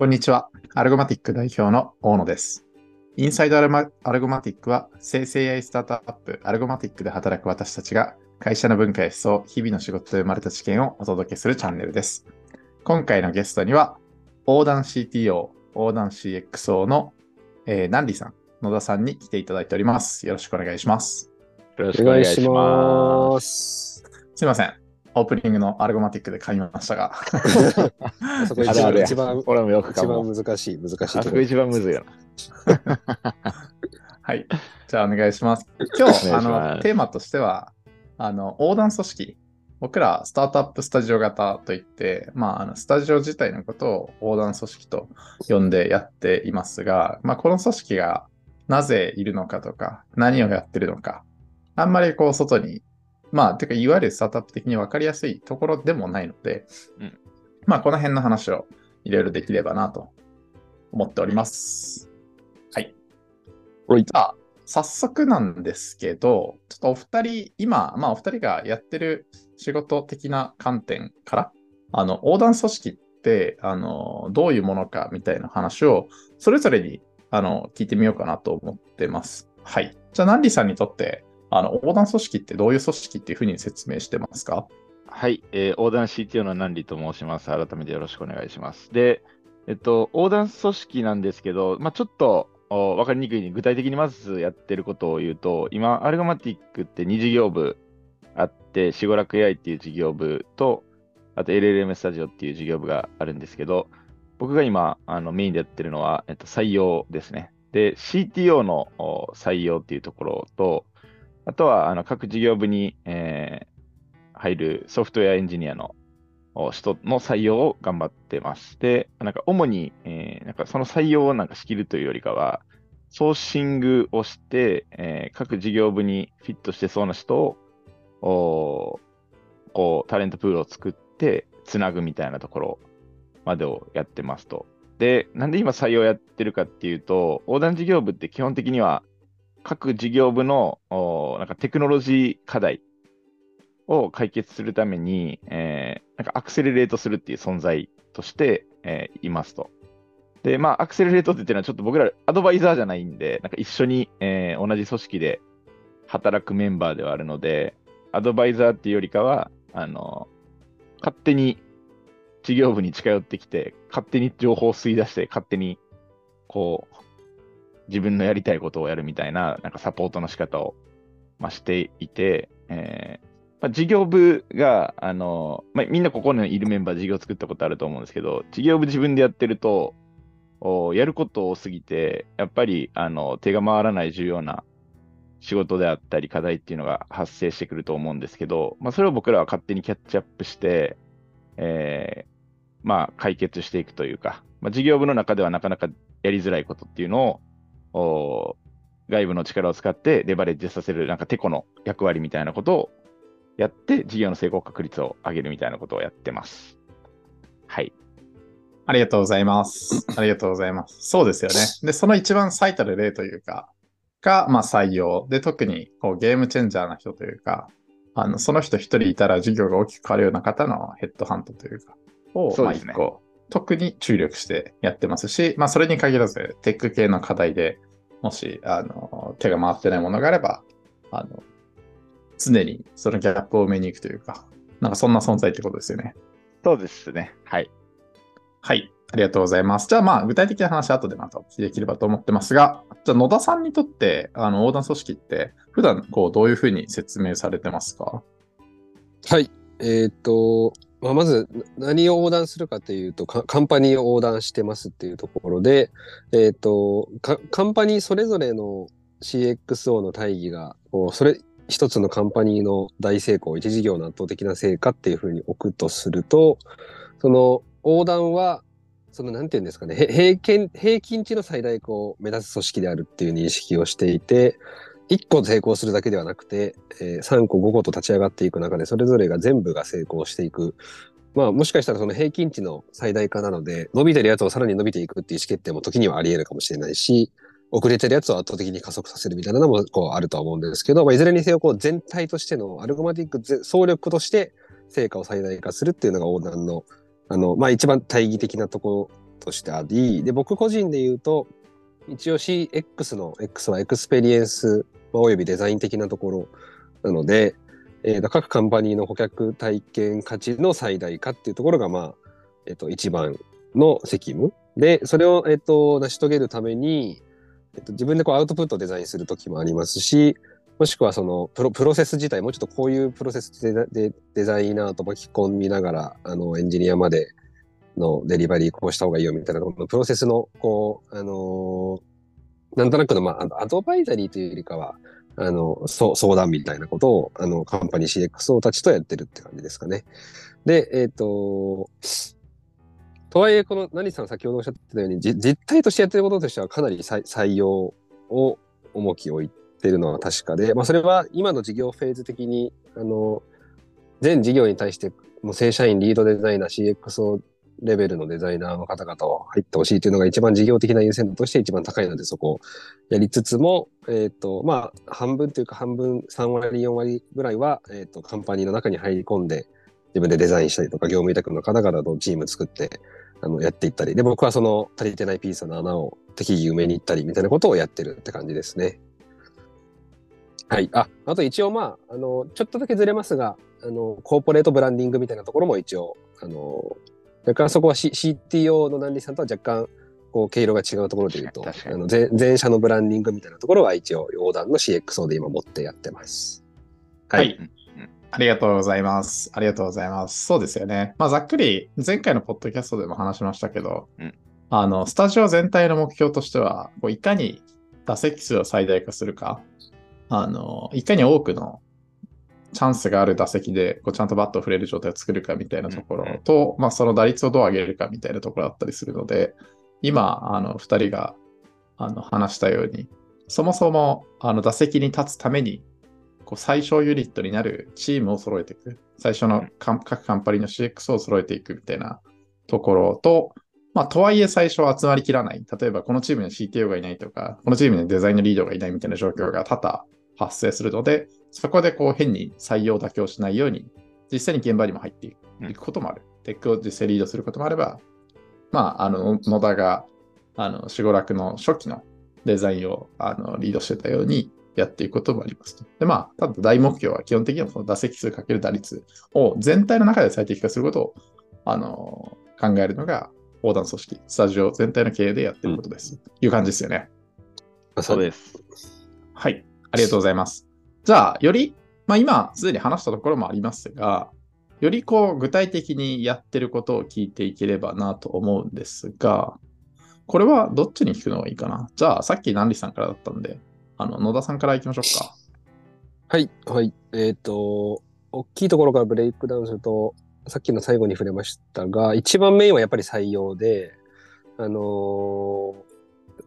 こんにちは。アルゴマティック代表の大野です。インサイドアルマアルゴマティックは生成 AI スタートアップアルゴマティックで働く私たちが会社の文化や思想、日々の仕事で生まれた知見をお届けするチャンネルです。今回のゲストには、横断 CTO、横断 CXO の、えー、ナンリさん、野田さんに来ていただいております。よろしくお願いします。よろしくお願いしま。ますすいません。オープニングのアルゴマティックで噛みましたが。そこ一あるあるや番一番俺もよく一かも。番難しい難しいあところ。そこ一番むずいよな。はい。じゃあお願いします。今日、あの、テーマとしては、あの、横断組織。僕ら、スタートアップスタジオ型といって、まあ、あの、スタジオ自体のことを横断組織と呼んでやっていますが、まあ、この組織がなぜいるのかとか、何をやってるのか、あんまりこう、外に、まあ、てか、いわゆるスタートアップ的に分かりやすいところでもないので、うんまあ、この辺の話をいろいろできればなと思っております。はい。はいじゃあ、早速なんですけど、ちょっとお二人、今、まあお二人がやってる仕事的な観点から、あの、横断組織って、あの、どういうものかみたいな話を、それぞれに、あの、聞いてみようかなと思ってます。はい。じゃあ、ナンリさんにとって、あの、横断組織ってどういう組織っていうふうに説明してますか？はい、えー横断 CTO の南里と申します。改めてよろしくお願いします。で、えっと、横断組織なんですけど、まあ、ちょっとお分かりにくいに具体的にまずやってることを言うと、今、アルゴマティックって2事業部あって、シゴラク AI っていう事業部と、あと LLM スタジオっていう事業部があるんですけど、僕が今あのメインでやってるのは、えっと、採用ですね。で、CTO のお採用っていうところと、あとはあの各事業部に、えー入るソフトウェアエンジニアの人の採用を頑張ってまして、なんか主に、えーなんかその採用をなんか仕切るというよりかは、ソーシングをして、えー各事業部にフィットしてそうな人を、こう、タレントプールを作って、つなぐみたいなところまでをやってますと。で、なんで今採用やってるかっていうと、横断事業部って基本的には、各事業部のなんかテクノロジー課題を解決するために、えーなんかアクセレレートするっていう存在として、えーいますと。で、まあ、アクセレレートって言ってのは、ちょっと僕らアドバイザーじゃないんで、なんか一緒に、えー同じ組織で働くメンバーではあるので、アドバイザーっていうよりかは、あの、勝手に事業部に近寄ってきて、勝手に情報を吸い出して、勝手に、こう、自分のやりたいことをやるみたいな、なんかサポートの仕方を、まあ、していて、えーまあ、事業部が、あの、まあ、みんなここにいるメンバー事業作ったことあると思うんですけど、事業部自分でやってると、おやること多すぎて、やっぱり、あの、手が回らない重要な仕事であったり課題っていうのが発生してくると思うんですけど、まあ、それを僕らは勝手にキャッチアップして、えーまあ、解決していくというか、まあ、事業部の中ではなかなかやりづらいことっていうのを、外部の力を使ってレバレッジさせる、なんかテコの役割みたいなことをやって、事業の成功確率を上げるみたいなことをやってます。はい。ありがとうございます。ありがとうございます。そうですよね。で、その一番最たる例というか、が、まあ採用。で、特にこうゲームチェンジャーな人というか、あの、その人一人いたら事業が大きく変わるような方のヘッドハントというか、を、まあそうですね一個、特に注力してやってますし、まあそれに限らず、テック系の課題でもし、あの、手が回ってないものがあれば、あの、常にそのギャップを埋めに行くというか、なんかそんな存在ってことですよね。そうですね。はい。はい。ありがとうございます。じゃあまあ、具体的な話は後でまたお聞きできればと思ってますが、じゃあ野田さんにとって、あの、横断組織って、普段こう、どういうふうに説明されてますか？はい。えっ、と、まあ、まず何を横断するかというとカンパニーを横断してますっていうところで、えっ、とカンパニーそれぞれの CXO の大義がこうそれ一つのカンパニーの大成功一事業の圧倒的な成果っていうふうに置くとするとその横断はそのなんていうんですかね平均平均値の最大化を目指す組織であるっていう認識をしていて1個成功するだけではなくて、えー3個5個と立ち上がっていく中でそれぞれが全部が成功していく。まあもしかしたらその平均値の最大化なので伸びてるやつをさらに伸びていくっていう意思決定も時にはあり得るかもしれないし遅れてるやつを圧倒的に加速させるみたいなのもこうあるとは思うんですけど、まあ、いずれにせよこう全体としてのアルゴマティック総力として成果を最大化するっていうのが横断のあの、まあ、一番大義的なところとしてあり、で、僕個人で言うと、一応 CX の X はエクスペリエンスまあおよびデザイン的なところなので、えー、各カンパニーの顧客体験価値の最大化っていうところが、まあ、えっ、ー、と、一番の責務。で、それを、えっ、ー、と、成し遂げるために、えっ、と、自分でこうアウトプットをデザインするときもありますし、もしくはそのプロプロセス自体、もうちょっとこういうプロセスででデザイナーと巻き込みながら、あの、エンジニアまでのデリバリーこうした方がいいよみたいな、このプロセスの、こう、あのー、なんとなくの、まあ、アドバイザリーというよりかは、あの、相談みたいなことを、あの、カンパニー CXO たちとやってるって感じですかね。で、えっ、ー、と、とはいえ、この何さん先ほどおっしゃってたように、実態としてやってることとしてはかなり採用を重きを置いてるのは確かで、まあ、それは今の事業フェーズ的に、あの、全事業に対してもう正社員、リードデザイナー、CXO レベルのデザイナーの方々を入ってほしいというのが一番事業的な優先度として一番高いので、そこをやりつつも、えっ、ー、と、まあ、半分というか半分、3割、4割ぐらいは、えっ、ー、と、カンパニーの中に入り込んで、自分でデザインしたりとか、業務委託の方々とチーム作って、あの、やっていったり、で、僕はその足りてないピースの穴を適宜埋めに行ったりみたいなことをやってるって感じですね。はい。あ、あと一応まあ、あの、ちょっとだけずれますが、あの、コーポレートブランディングみたいなところも一応、あの、だからそこは、C、CTO のナンディさんとは若干、こう、毛色が違うところで言うと、あの前前社のブランディングみたいなところは一応、横断の CXO で今持ってやってます。はい。はい、ありがとうございます。ありがとうございます。そうですよね。まあ、ざっくり、前回のポッドキャストでも話しましたけど、うん、あの、スタジオ全体の目標としては、こういかに打席数を最大化するか、あの、いかに多くのチャンスがある打席でこうちゃんとバットを振れる状態を作るかみたいなところと、まあ、その打率をどう上げるかみたいなところだったりするので、今、あの、二人があの話したように、そもそもあの打席に立つために、こう最小ユニットになるチームを揃えていく。最初の各カンパニーの CX を揃えていくみたいなところと、まあ、とはいえ最初は集まりきらない。例えば、このチームに CTO がいないとか、このチームにデザインのリードがいないみたいな状況が多々発生するので、そこでこう変に採用妥協しないように、実際に現場にも入っていくこともある。テックを実際リードすることもあれば、まあ、あの、野田が、あの、四五楽の初期のデザインをあのリードしてたようにやっていくこともありますと。で、まあ、ただ大目標は基本的にはその打席数かける打率を全体の中で最適化することを、あの、考えるのが横断組織、スタジオ全体の経営でやってることです。うん、いう感じですよね。そうです。はい。ありがとうございます。じゃあ、より、まあ、今、すでに話したところもありますが、よりこう具体的にやってることを聞いていければなと思うんですが、これはどっちに聞くのがいいかな？じゃあ、さっき南里さんからだったんで、あの野田さんからいきましょうか。はい、はい。えっ、ー、と、大きいところからブレイクダウンすると、さっきの最後に触れましたが、一番メインはやっぱり採用で、あのー、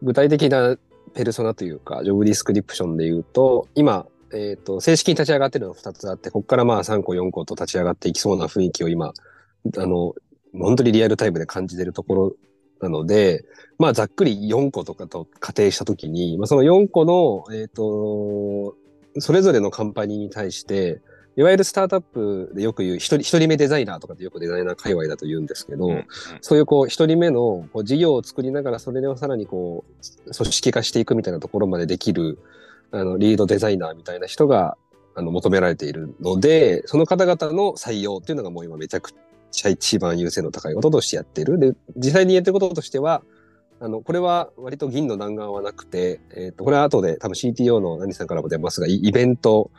具体的なペルソナというか、ジョブディスクリプションで言うと、今、えっ、ー、と、正式に立ち上がってるのが2つあって、ここからまあ3個4個と立ち上がっていきそうな雰囲気を今、あの、本当にリアルタイムで感じてるところなので、まあざっくり4個とかと仮定したときに、まあその4個の、えっ、ー、と、それぞれのカンパニーに対して、いわゆるスタートアップでよく言う、一人、一人目デザイナーとかってよくデザイナー界隈だと言うんですけど、うんうん、そういうこう、一人目のこう事業を作りながら、それをさらにこう、組織化していくみたいなところまでできる、あの、リードデザイナーみたいな人が、あの、求められているので、その方々の採用っていうのがもう今めちゃくちゃ一番優先の高いこととしてやってる。で、実際にやってることとしては、あの、これは割と銀の弾丸はなくて、えっ、ー、と、これは後で多分 CTO の何さんからも出ますが、イベント、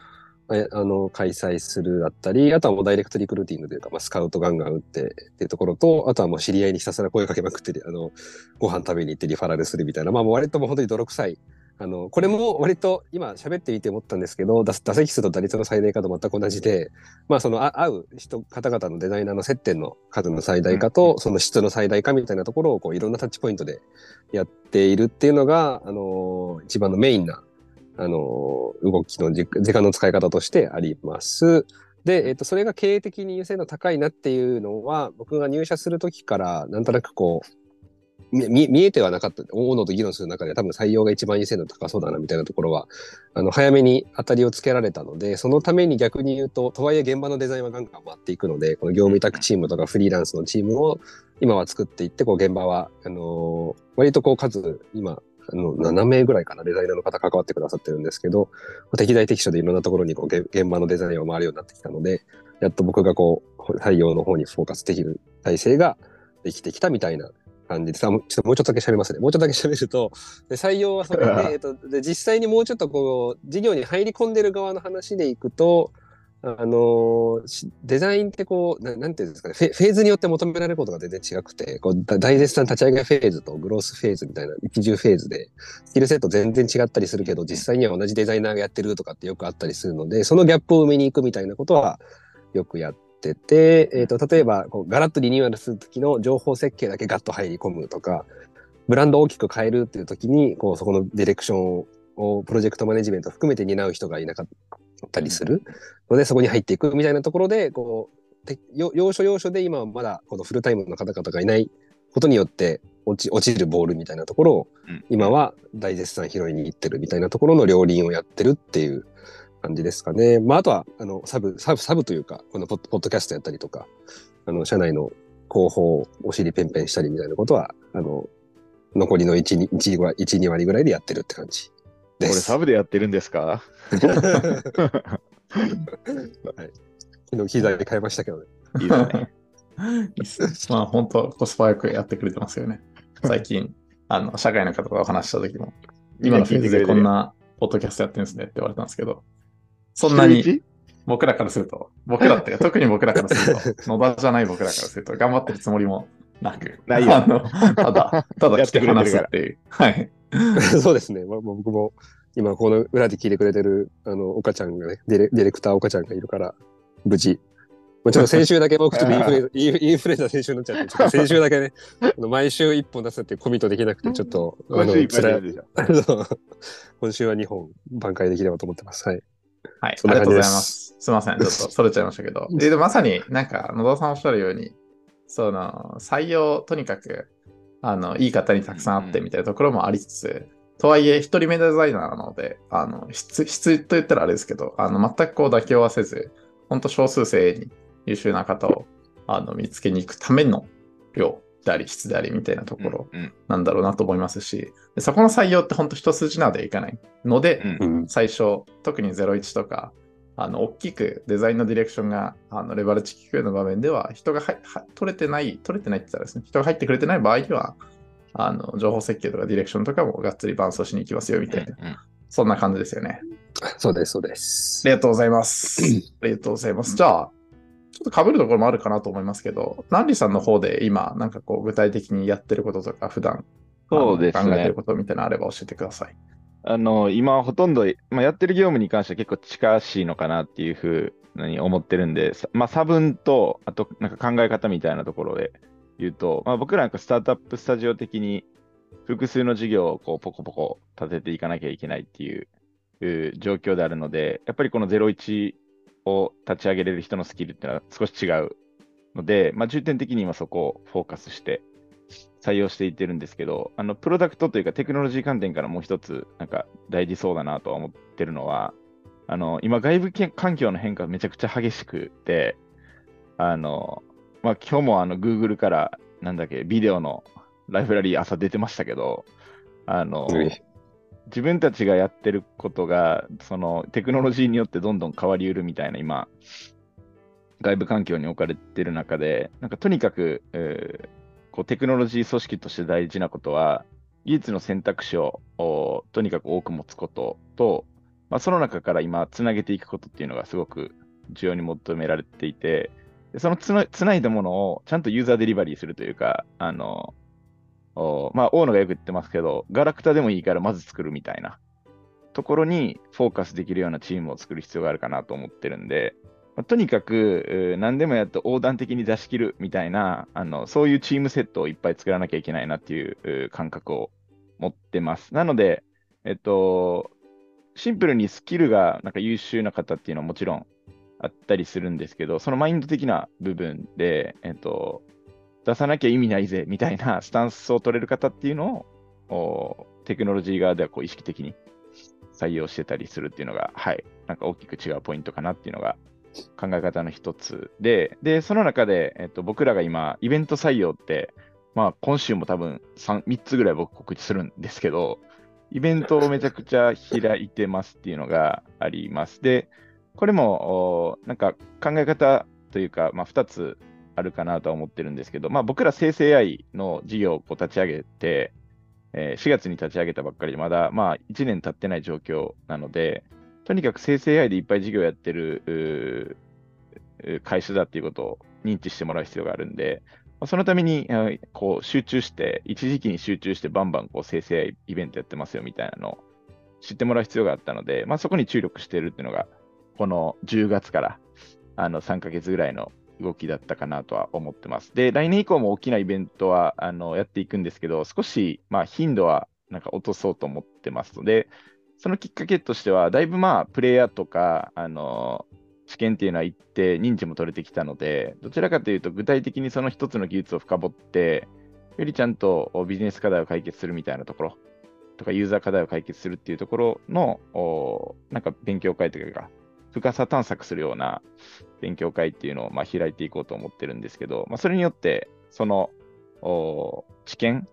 あの、開催するだったり、あとはもうダイレクトリクルーティングというか、まあ、スカウトガンガン打ってっていうところと、あとはもう知り合いにひたすら声かけまくって、あの、ご飯食べに行ってリファラルするみたいな、まあ、もう割ともう本当に泥臭い、あの、これも割と今喋っていて思ったんですけど、打席数と打率の最大化と全く同じで、まあその会う人、方々のデザイナーの接点の数の最大化と、その質の最大化みたいなところをこういろんなタッチポイントでやっているっていうのが、あの、一番のメインなあの、動きの時間の使い方としてあります。で、えっと、それが経営的に優先度高いなっていうのは、僕が入社するときから、なんとなくこう、み見見えてはなかった、大野と議論する中で多分採用が一番優先度高そうだなみたいなところは、あの早めに当たりをつけられたので、そのために逆に言うと、とはいえ現場のデザインはガンガン回っていくので、この業務委託チームとかフリーランスのチームを今は作っていって、こう現場は、あのー割とこう数、今、あの7名ぐらいかな、デザイナーの方関わってくださってるんですけど、適材適所でいろんなところにこうげ現場のデザインを回るようになってきたので、やっと僕がこう、採用の方にフォーカスできる体制ができてきたみたいな感じです。あもうちょっともうちょっとだけ喋りますね。もうちょっとだけ喋ると、で採用はそれで、えっと、で実際にもうちょっとこう、事業に入り込んでる側の話でいくと、あのしデザインってこうな、なんていうんですかねフェ、フェーズによって求められることが全然違くて、こうだ大絶賛立ち上げフェーズとグロースフェーズみたいな一重フェーズで、スキルセット全然違ったりするけど、実際には同じデザイナーがやってるとかってよくあったりするので、そのギャップを埋めに行くみたいなことはよくやってて、えっ、と、例えばこう、ガラッとリニューアルするときの情報設計だけガッと入り込むとか、ブランドを大きく変えるっていう時に、こう、そこのディレクションを、プロジェクトマネジメント含めて担う人がいなかったりする。ので、そこに入っていくみたいなところで、こう、要所要所で今はまだこのフルタイムの方々がいないことによって落ち落ちるボールみたいなところをうん。今は大絶賛拾いに行ってるみたいなところの両輪をやってるっていう感じですかね。まあ、あとは、あの、サブ、サブ、サブというか、このポッポッドキャストやったりとか、あの、社内の広報をお尻ペンペンしたりみたいなことは、あの、残りの1、2, 1, 1 2割ぐらいでやってるって感じこれです。サブでやってるんですか？昨日機材で買いましたけどね。いいですね。まあ本当コスパよくやってくれてますよね。最近、あの、社会の方とお話しした時も、今のフェーズでこんなポッドキャストやってるんですねって言われたんですけど、そんなに僕らからすると、僕らって 特に僕らからすると、野田じゃない僕らからすると、頑張ってるつもりもなく、ないよあのただ、ただ来て話すっていう。はい。そうですね。まあ、まあ僕も今この裏で聞いてくれてるあの岡ちゃんがねディレ、ディレクター岡ちゃんがいるから、無事。もちろん先週だけ僕ちょっとインフルエンザインフルエンザ先週になっちゃって、ちょっと 先週だけね、毎週1本出すってコミットできなくて、ちょっと、あの辛い今週は2本挽回できればと思ってます。はい。はい。ありがとうございます。すみません。ちょっとそれちゃいましたけど。で、まさになんか野田さんおっしゃるように、その、採用、とにかく、あの、いい方にたくさんあってみたいなところもありつつ、とはいえ、一人目デザイナーなので、あの、質、質と言ったらあれですけど、あの、全くこう妥協はせず、本当少数精鋭に優秀な方を、あの、見つけに行くための量であり、質でありみたいなところうんなんだろうなと思いますし、でそこの採用って本当一筋縄でいかないので、うんうん。最初、特に01とか、あの、大きくデザインのディレクションが、あの、レバレッジ機構の場面では、人がはは取れてない、取れてないって言ったらですね、人が入ってくれてない場合には、あの、情報設計とかディレクションとかもがっつり伴走しに行きますよ、みたいな、うんそんな感じですよね。そうです、そうですあ。りがとうございます。ありがとうございます。じゃあ、ちょっと被るところもあるかなと思いますけど、ナンリさんの方で今、なんかこう、具体的にやってることとか、普段、そうですね考えてる。ことみたいなのあれば教えてください。あの、今ほとんど、まあ、やってる業務に関しては結構近しいのかなっていうふうに思ってるんで、さまあ、差分と、あとなんか考え方みたいなところで言うと、まあ、僕らなんかスタートアップスタジオ的に複数の事業をこうポコポコ立てていかなきゃいけないっていういう状況であるので、やっぱりこの01を立ち上げれる人のスキルっていうのは少し違うので、まあ、重点的に今そこをフォーカスして採用していってるんですけど、あの、プロダクトというかテクノロジー観点からもう一つ、なんか大事そうだなとは思ってるのは、あの、今外部環境の変化がめちゃくちゃ激しくて、あの、まあ、今日もあの、Google から、なんだっけ、ビデオのライブラリー朝出てましたけど、あの、自分たちがやってることが、そのテクノロジーによってどんどん変わりうるみたいな今、外部環境に置かれてる中で、なんかとにかく、えーこうテクノロジー組織として大事なことは、技術の選択肢をとにかく多く持つことと、まあ、その中から今、つなげていくことっていうのがすごく重要に求められていて、そのつないだものをちゃんとユーザーデリバリーするというか、あの、おまあ、大野がよく言ってますけど、ガラクタでもいいからまず作るみたいなところにフォーカスできるようなチームを作る必要があるかなと思ってるんで、まあとにかく、何でもやって横断的に出し切るみたいな、あのそういうチームセットをいっぱい作らなきゃいけないなっていう感覚を持ってます。なので、えっと、シンプルにスキルがなんか優秀な方っていうのはもちろんあったりするんですけど、そのマインド的な部分で、えっと、出さなきゃ意味ないぜみたいな スタンスを取れる方っていうのを、テクノロジー側ではこう意識的に採用してたりするっていうのが、はい、なんか大きく違うポイントかなっていうのが考え方の一つで、で、その中で、えっと、僕らが今、イベント採用って、まあ、今週も多分 3, 3つぐらい僕告知するんですけど、イベントをめちゃくちゃ開いてますっていうのがあります。で、これも、なんか考え方というか、まあ、2つあるかなとは思ってるんですけど、まあ、僕ら生成 AI の事業を立ち上げて、えー4月に立ち上げたばっかりで、まだまあ1年経ってない状況なので、とにかく生成 AI でいっぱい事業やってる会社だっていうことを認知してもらう必要があるんで、そのためにこう集中して、一時期に集中してバンバンこう生成 AI イベントやってますよみたいなのを知ってもらう必要があったので、まあ、そこに注力しているっていうのが、この10月からあの3ヶ月ぐらいの動きだったかなとは思ってます。で、来年以降も大きなイベントはあのやっていくんですけど、少し、まあ、頻度はなんか落とそうと思ってますので、そのきっかけとしては、だいぶまあ、プレイヤーとか、あの試験っていうのは一定認知も取れてきたので、どちらかというと、具体的にその一つの技術を深掘って、よりちゃんとビジネス課題を解決するみたいなところとか、ユーザー課題を解決するっていうところの、なんか勉強会というか、深さ探索するような勉強会っていうのをまあ開いていこうと思ってるんですけど、まあ、それによって、その知見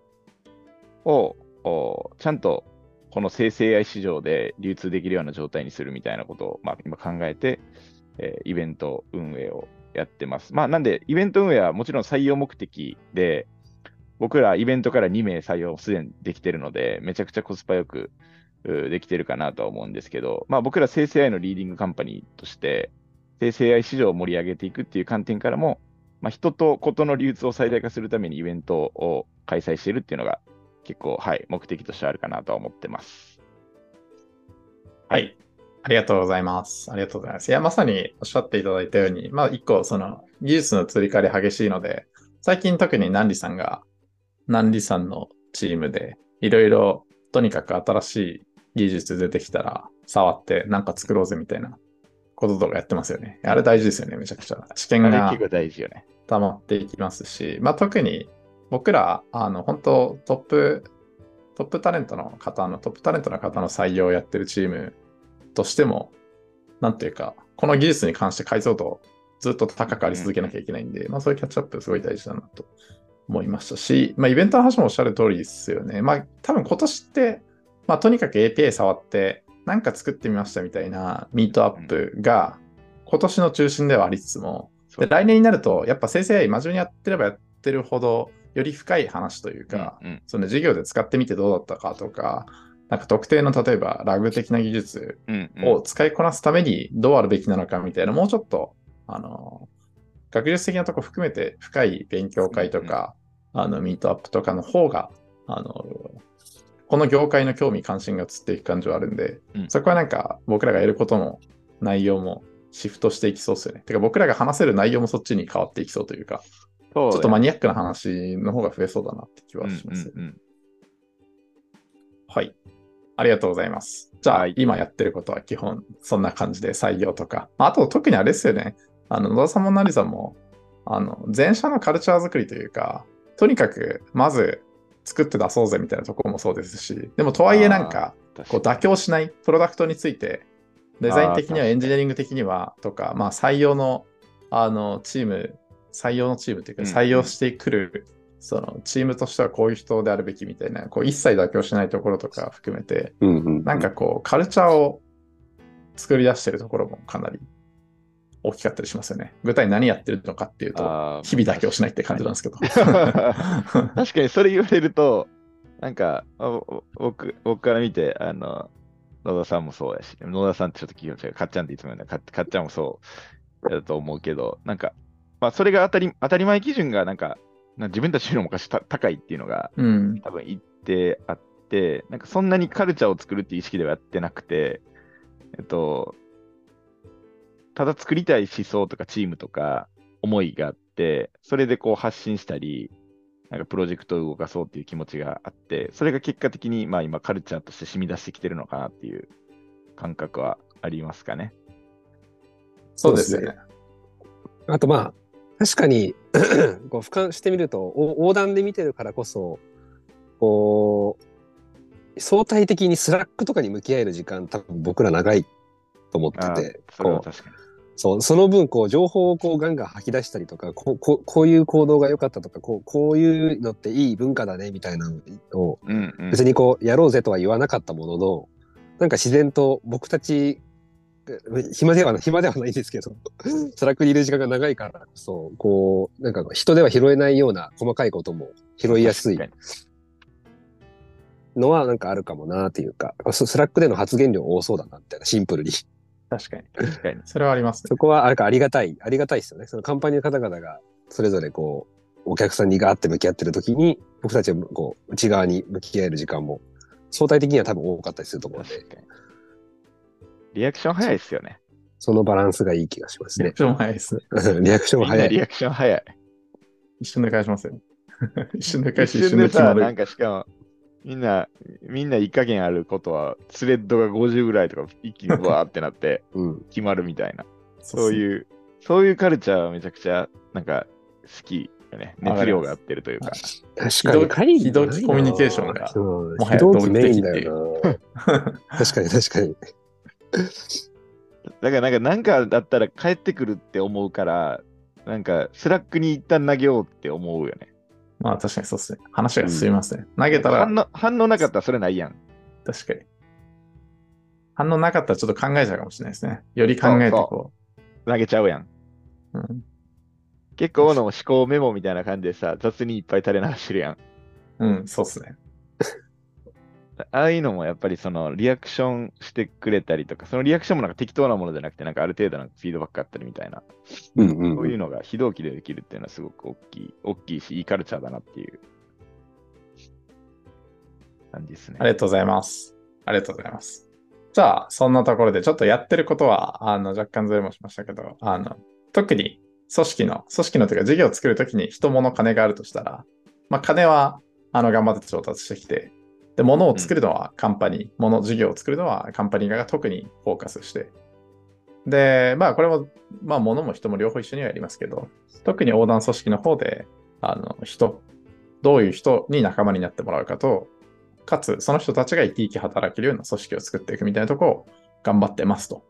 をちゃんとこの生成 AI 市場で流通できるような状態にするみたいなことを、まあ、今考えて、えーイベント運営をやってます。まあ、なんで、イベント運営はもちろん採用目的で、僕らイベントから2名採用すでにできてるので、めちゃくちゃコスパよくできてるかなとは思うんですけど、まあ、僕ら生成 AI のリーディングカンパニーとして、生成 AI 市場を盛り上げていくっていう観点からも、まあ、人とことの流通を最大化するためにイベントを開催しているっていうのが結構、はい、目的としてあるかなとは思ってます。はい。ありがとうございます。ありがとうございます。いや、まさにおっしゃっていただいたように、まあ、一個、その、技術の移り変わり激しいので、最近特にナンリさんが、ナンリさんのチームで、いろいろ、とにかく新しい技術出てきたら、触ってなんか作ろうぜみたいなこととかやってますよね。あれ大事ですよね、めちゃくちゃ。知見が。溜まっていきますし、まあ、特に僕ら、あの、本当トップ、トップタレントの方の、トップタレントの方の採用をやってるチームとしても、なんていうか、この技術に関して解像度をずっと高くあり続けなきゃいけないんで、まあそういうキャッチアップすごい大事だなと思いましたし、まあイベントの話もおっしゃる通りですよね。まあ多分今年って、まあとにかく API 触って、なんか作ってみましたみたいなミートアップが今年の中心ではありつつも、で来年になると、やっぱ生成 AI 真面目にやってればやってるほど、より深い話というか、うんうん。その授業で使ってみてどうだったかとか、なんか特定の例えばラグ的な技術を使いこなすためにどうあるべきなのかみたいな、もうちょっと、あの、学術的なとこ含めて深い勉強会とか、あの、ミートアップとかの方が、あの、この業界の興味関心が移っていく感じはあるんで、うんそこはなんか僕らがやることも内容もシフトしていきそうですよね。てか僕らが話せる内容もそっちに変わっていきそうというか、そうちょっとマニニアックな話の方が増えそうだなって気はします。うんうんはい。ありがとうございます。じゃあ、はい今やってることは基本そんな感じで採用とか。あと、特にあれですよね。あの、野田さんも成さんも、あの、前者のカルチャー作りというか、とにかく、まず作って出そうぜみたいなところもそうですし、でもとはいえなんか、確こう妥協しないプロダクトについて、デザイン的にはエンジニアリング的にはとか、まあ採用のあのチーム、採用のチームというか採用してくる、そのチームとしてはこういう人であるべきみたいな、こう一切妥協しないところとか含めて。なんかこうカルチャーを作り出してるところもかなり大きかったりしますよね。具体に何やってるのかっていうと、日々妥協しないって感じなんですけど。確かにそれ言われると、なんか、僕僕から見て、あの、野田さんもそうやし、野田さんってちょっと気持ちが、かっちゃんっていつも言うんだかかっちゃんもそうだと思うけど、なんか、まあ、それが当たり当たり前基準が、なんか、なんか自分たちよりも昔た高いっていうのが、うん。多分言ってあって、なんかそんなにカルチャーを作るっていう意識ではやってなくて、えっと、ただ作りたい思想とかチームとか思いがあって、それでこう発信したり、なんかプロジェクトを動かそうっていう気持ちがあって、それが結果的にまあ今カルチャーとして染み出してきてるのかなっていう感覚はありますかね。そうですね。あとまあ、確かに こう俯瞰してみるとお横断で見てるからこそこう相対的にスラックとかに向き合える時間多分僕ら長いと思ってあてそ。そうその分こう情報をこうガンガン吐き出したりとかこうこうこういう行動が良かったとかこうこういうのっていい文化だねみたいなのをうんうん。別にこうやろうぜとは言わなかったもののなんか自然と僕たち暇ではない暇ではないんですけどスラックにいる時間が長いからこそこうなんか人では拾えないような細かいことも拾いやすいのはなんかあるかもなっていうかススラックでの発言量多そうだなみたいなシンプルに確かに。確かに。それはありますね。そこはあれかありがたいありがたいですよねそのカンパニーの方々がそれぞれこうお客さんにガーって向き合ってる時に僕たちはこう内側に向き合える時間も相対的には多分多かったりすると思うんで。リアクション早いですよね。そのバランスがいい気がしますねリアク。ション早いですね。リアクション早。いリアクション早い。一瞬で返しますよ。一瞬で返し、一瞬で一瞬で決まさ、なんる。かしかも、みんな、みんないい加減あることは、スレッドが50ぐらいとか一気にわーってなってうん。決まるみたいな、そうそういう、そういうカルチャーはめちゃくちゃ、なんか、好きよね。熱量が合ってるというか。確かに会議非同期コミュニケーションがうんもはや非同期メインだよな。う。確かに確かに。だからなんか、なんかだったら帰ってくるって思うから、なんか、スラックに一旦投げようって思うよね。まあ確かにそうですね。話が進みますね。投げたら、反応反応なかったらそれないやん。確かに。反応なかったらちょっと考えちゃうかもしれないですね。より考えてこ投げちゃうやん。う。うん結構の思考メモみたいな感じでさ、雑にいっぱい垂れ流してるやん。うん、そうっすね。ああいうのもやっぱりそのリアクションしてくれたりとか、そのリアクションもなんか適当なものじゃなくて、なんかある程度のフィードバックあったりみたいな、うんうんそういうのが非同期でできるっていうのはすごく大きい、大きいし、いいカルチャーだなっていう感じですね。ありがとうございます。ありがとうございます。じゃあ、そんなところで、ちょっとやってることは、あの、若干ずれもしましたけど、あの、特に組織の、組織のというか事業を作るときに人物金があるとしたら、まあ、金は、あの、頑張って調達してきて、で、物を作るのはカンパニー、物、事業を作るのはカンパニー側が特にフォーカスして、で、まあ、これも、まあ、物も人も両方一緒にはやりますけど、特に横断組織の方で、あの、人、どういう人に仲間になってもらうかと、かつ、その人たちが生き生き働けるような組織を作っていくみたいなところを頑張ってますと。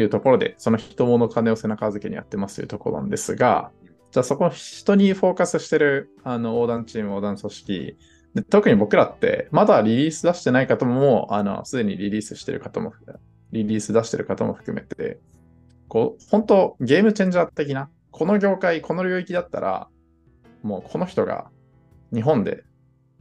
いうところで、その人物金を背中預けにやってますというところなんですが、じゃあそこの人にフォーカスしてるあの横断チーム、横断組織、で特に僕らって、まだリリース出してない方も、あの、すでにリリースしてる方も、リリース出してる方も含めて、こう、本当ゲームチェンジャー的な、この業界、この領域だったら、もうこの人が日本で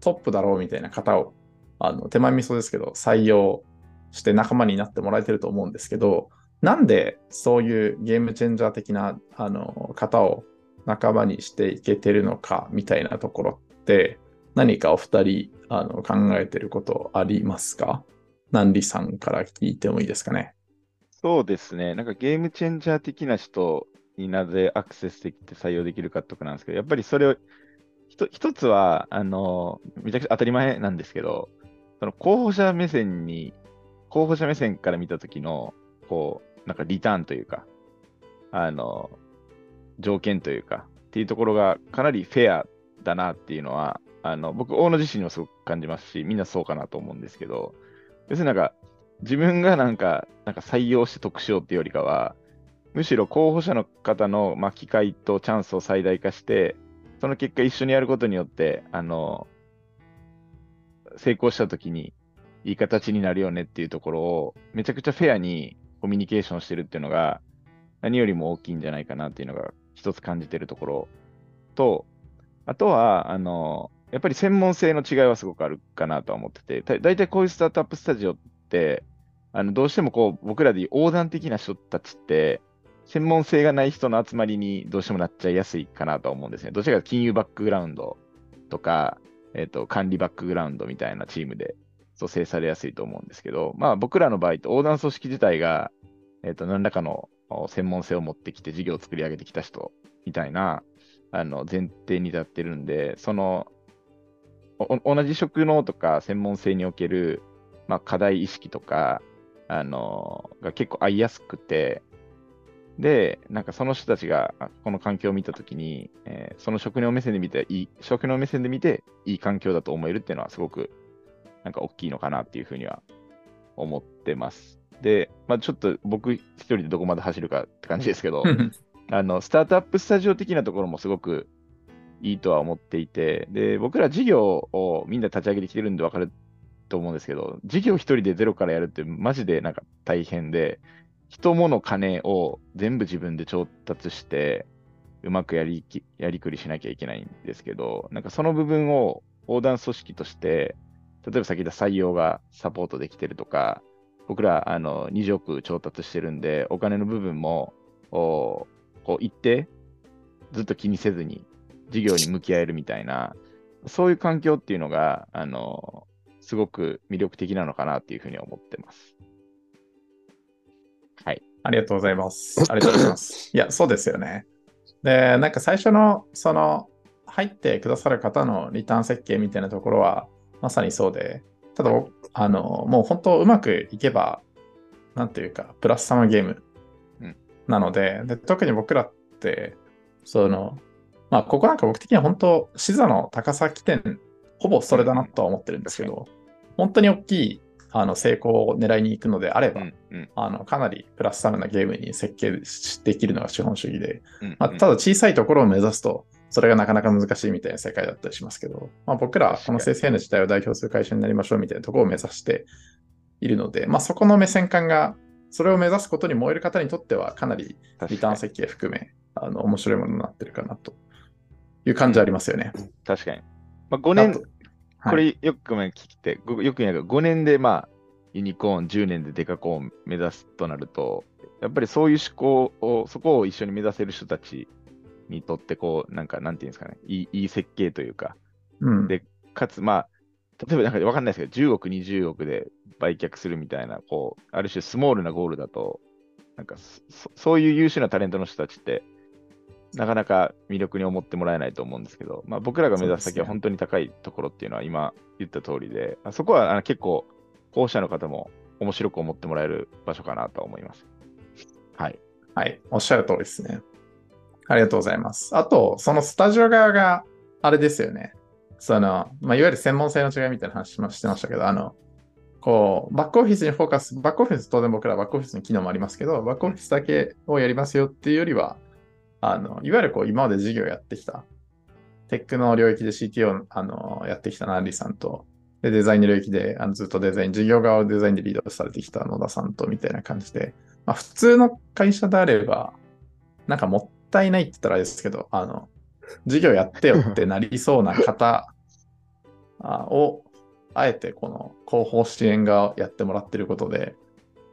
トップだろうみたいな方を、あの、手前味噌ですけど、採用して仲間になってもらえてると思うんですけど、なんでそういうゲームチェンジャー的な、あの、方を仲間にしていけてるのかみたいなところって、何かお二人、あの、考えてることありますか？南里さんから聞いてもいいですかね？そうですね。なんかゲームチェンジャー的な人になぜアクセスできて採用できるかとかなんですけど、やっぱりそれを、一つは、あの、めちゃくちゃ当たり前なんですけど、その候補者目線に、候補者目線から見たときの、こう、なんかリターンというか、あの、条件というか、っていうところがかなりフェアだなっていうのは、あの、僕、大野自身にもすごく感じますし、みんなそうかなと思うんですけど、要するになんか、自分がなんか、なんか採用して得しようっていうよりかは、むしろ候補者の方の、まあ、機会とチャンスを最大化して、その結果一緒にやることによって、あの、成功した時にいい形になるよねっていうところを、めちゃくちゃフェアにコミュニケーションしてるっていうのが、何よりも大きいんじゃないかなっていうのが一つ感じてるところと、あとは、あの、やっぱり専門性の違いはすごくあるかなとは思ってて、だ大体こういうスタートアップスタジオって、あのどうしてもこう僕らで横断的な人たちって、専門性がない人の集まりにどうしてもなっちゃいやすいかなとは思うんですね。どちらかというと金融バックグラウンドとか、えっ、と、管理バックグラウンドみたいなチームで蘇生されやすいと思うんですけど、まあ僕らの場合って横断組織自体が、えっ、と、何らかの専門性を持ってきて事業を作り上げてきた人みたいな、あの、前提に立ってるんで、その、同じ職能とか専門性における、まあ、課題意識とか、あのが結構合いやすくて、で、なんかその人たちがあこの環境を見たときに、えーその職能目線で見ていい、職能目線で見ていい環境だと思えるっていうのはすごくなんか大きいのかなっていうふうには思ってます。で、まあ、ちょっと僕一人でどこまで走るかって感じですけど、あの、スタートアップスタジオ的なところもすごくいいとは思っていて、で、僕ら事業をみんな立ち上げてきてるんで分かると思うんですけど、事業一人でゼロからやるってマジでなんか大変で、人物金を全部自分で調達して、うまくやりやりくりしなきゃいけないんですけど、なんかその部分を横断組織として、例えば先ほど採用がサポートできてるとか、僕らあの20億調達してるんで、お金の部分もこう一定、ずっと気にせずに事業に向き合えるみたいな、そういう環境っていうのが、あのすごく魅力的なのかなっていうふうに思ってます。はい。ありがとうございます。ありがとうございます。いや、そうですよね。で、なんか最初の、その、入ってくださる方のリターン設計みたいなところは、まさにそうで、ただ、あの、もう本当うまくいけば、なんていうか、プラスサマーゲームうんなので、で特に僕らって、その、まあ、ここなんか僕的には本当、視座の高さ起点、ほぼそれだなとは思ってるんですけど、本当に大きいあの成功を狙いに行くのであれば、うんうん。あのかなりプラスサムなゲームに設計できるのが資本主義で、うんまあ、ただ小さいところを目指すと、それがなかなか難しいみたいな世界だったりしますけど、まあ、僕らはこの生成の時代を代表する会社になりましょうみたいなところを目指しているので、まあ、そこの目線感が、それを目指すことに燃える方にとっては、かなりリターン設計含め、あの面白いものになってるかなという感じありますよね。確かに。まあ、5年はい。これよく聞いて、ごよく言うけど、5年でまあ、ユニコーン、10年でデカコーン目指すとなると、やっぱりそういう思考を、そこを一緒に目指せる人たちにとって、こう、なんか、なんていうんですかね、いいいい設計というか、うん。でかつ、まあ、例えばなんかわかんないですけど、10億、20億で売却するみたいな、こう、ある種スモールなゴールだと、なんかそ、そういう優秀なタレントの人たちって、なかなか魅力に思ってもらえないと思うんですけど、まあ、僕らが目指す先は本当に高いところっていうのは今言った通りで、あそこはあの結構、候補者の方も面白く思ってもらえる場所かなとは思います。はい。はい、おっしゃる通りですね。ありがとうございます。あと、そのスタジオ側が、あれですよね。その、まあ、いわゆる専門性の違いみたいな話もしてましたけど、あの、こう、バックオフィスにフォーカス、バックオフィス当然僕らはバックオフィスの機能もありますけど、バックオフィスだけをやりますよっていうよりは、あの、いわゆるこう、今まで事業やってきた、テックの領域で CTO あのやってきたナンリさんと、で、デザインの領域であのずっとデザイン、事業側をデザインでリードされてきた野田さんとみたいな感じで、まあ、普通の会社であれば、なんかもったいないって言ったらあれですけど、あの、事業やってよってなりそうな方を、あえてこの広報支援側をやってもらってることで、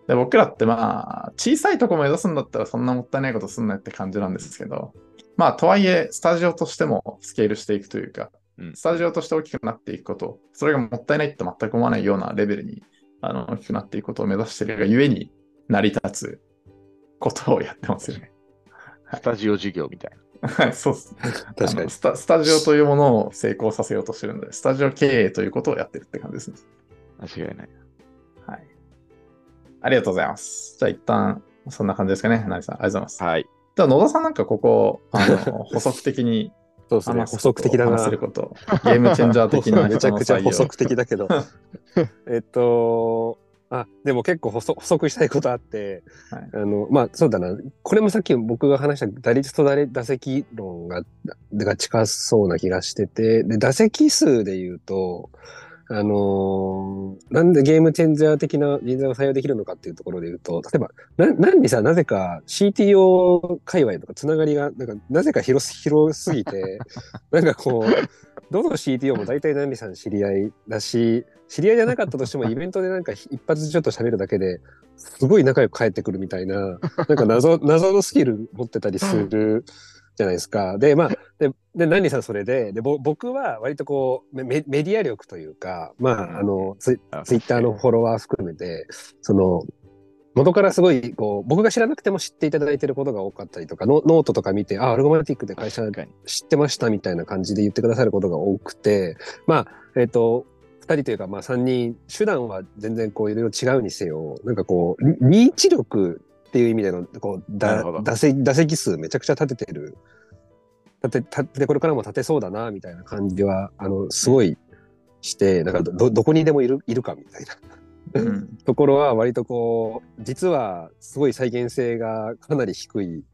で僕らってまあ、小さいとこ目指すんだったらそんなもったいないことすんなって感じなんですけど、まあ、とはいえ、スタジオとしてもスケールしていくというか、うんスタジオとして大きくなっていくこと、それがもったいないって全く思わないようなレベルにあの大きくなっていくことを目指しているがゆえに成り立つことをやってますよね。スタジオ事業みたいな。はい、そうっす。確かにスタ。スタジオというものを成功させようとしてるので、スタジオ経営ということをやってるって感じですね。間違いない。はい。ありがとうございます。じゃあ一旦、そんな感じですかね。成さん、ありがとうございます。はい。じゃあ野田さんなんかここ、あの 補足的にそうですね。補足的だな。話せること、ゲームチェンジャー的な めちゃくちゃ補足的だけど。えっと、あ、でも結構補足補足したいことあって、はいあの、まあそうだな。これもさっき僕が話した打率と打席論が、が近そうな気がしてて、で、打席数で言うと、あのーなんでゲームチェンジャー的な人材を採用できるのかっていうところで言うと、例えば、な、なんにさ、なぜか CTO 界隈とかつながりが、なんか、なぜか広す、広すぎて、なんかこう、どの CTO も大体ナンリさん知り合いだし、知り合いじゃなかったとしてもイベントでなんか一発ちょっと喋るだけですごい仲良く帰ってくるみたいな、なんか謎、謎のスキル持ってたりするじゃないですか。で、まあ、で、で、ナンリさんそれで、で、ぼ僕は割とこうメ、メメディア力というか、まあ、あの、ツイツイッターのフォロワー含めて、その、元からすごい、こう、僕が知らなくても知っていただいてることが多かったりとか、ノノートとか見て、あ、アルゴマティックで会社。知ってましたみたいな感じで言ってくださることが多くて、まあ、えっ、と、二人というか、まあ三人、手段は全然こういろいろ違うにせよ、なんかこう、リリーチ力っていう意味でのこうだ打席打席数めちゃくちゃ立ててる。立て立ててこれからも立てそうだなみたいな感じはあのすごいしてなん。かどどこにでもいるいるかみたいな。うん。ところは割とこう実はすごい再現性がかなり低い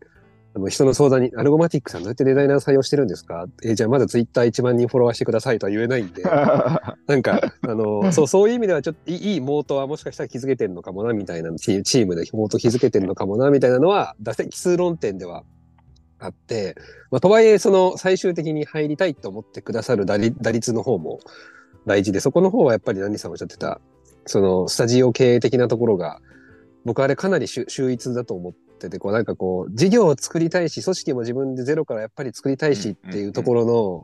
あの人の相談に「アルゴマティックさんどうやってデザイナー採用してるんですか?」えじゃあまずツイッター1万人フォロワーしてくださいとは言えないんで なんかあの そうそういう意味ではちょっといいいいモートはもしかしたら築けてるのかもなみたいなチームでモート築けてるのかもなみたいなのは打席数論点ではあって、まあ、とはいえその最終的に入りたいと思ってくださる打率打率の方も大事でそこの方はやっぱり何さんおっしゃってたそのスタジオ経営的なところが僕あれかなり秀秀逸だと思っててこうなんかこう事業を作りたいし組織も自分でゼロからやっぱり作りたいしっていうところの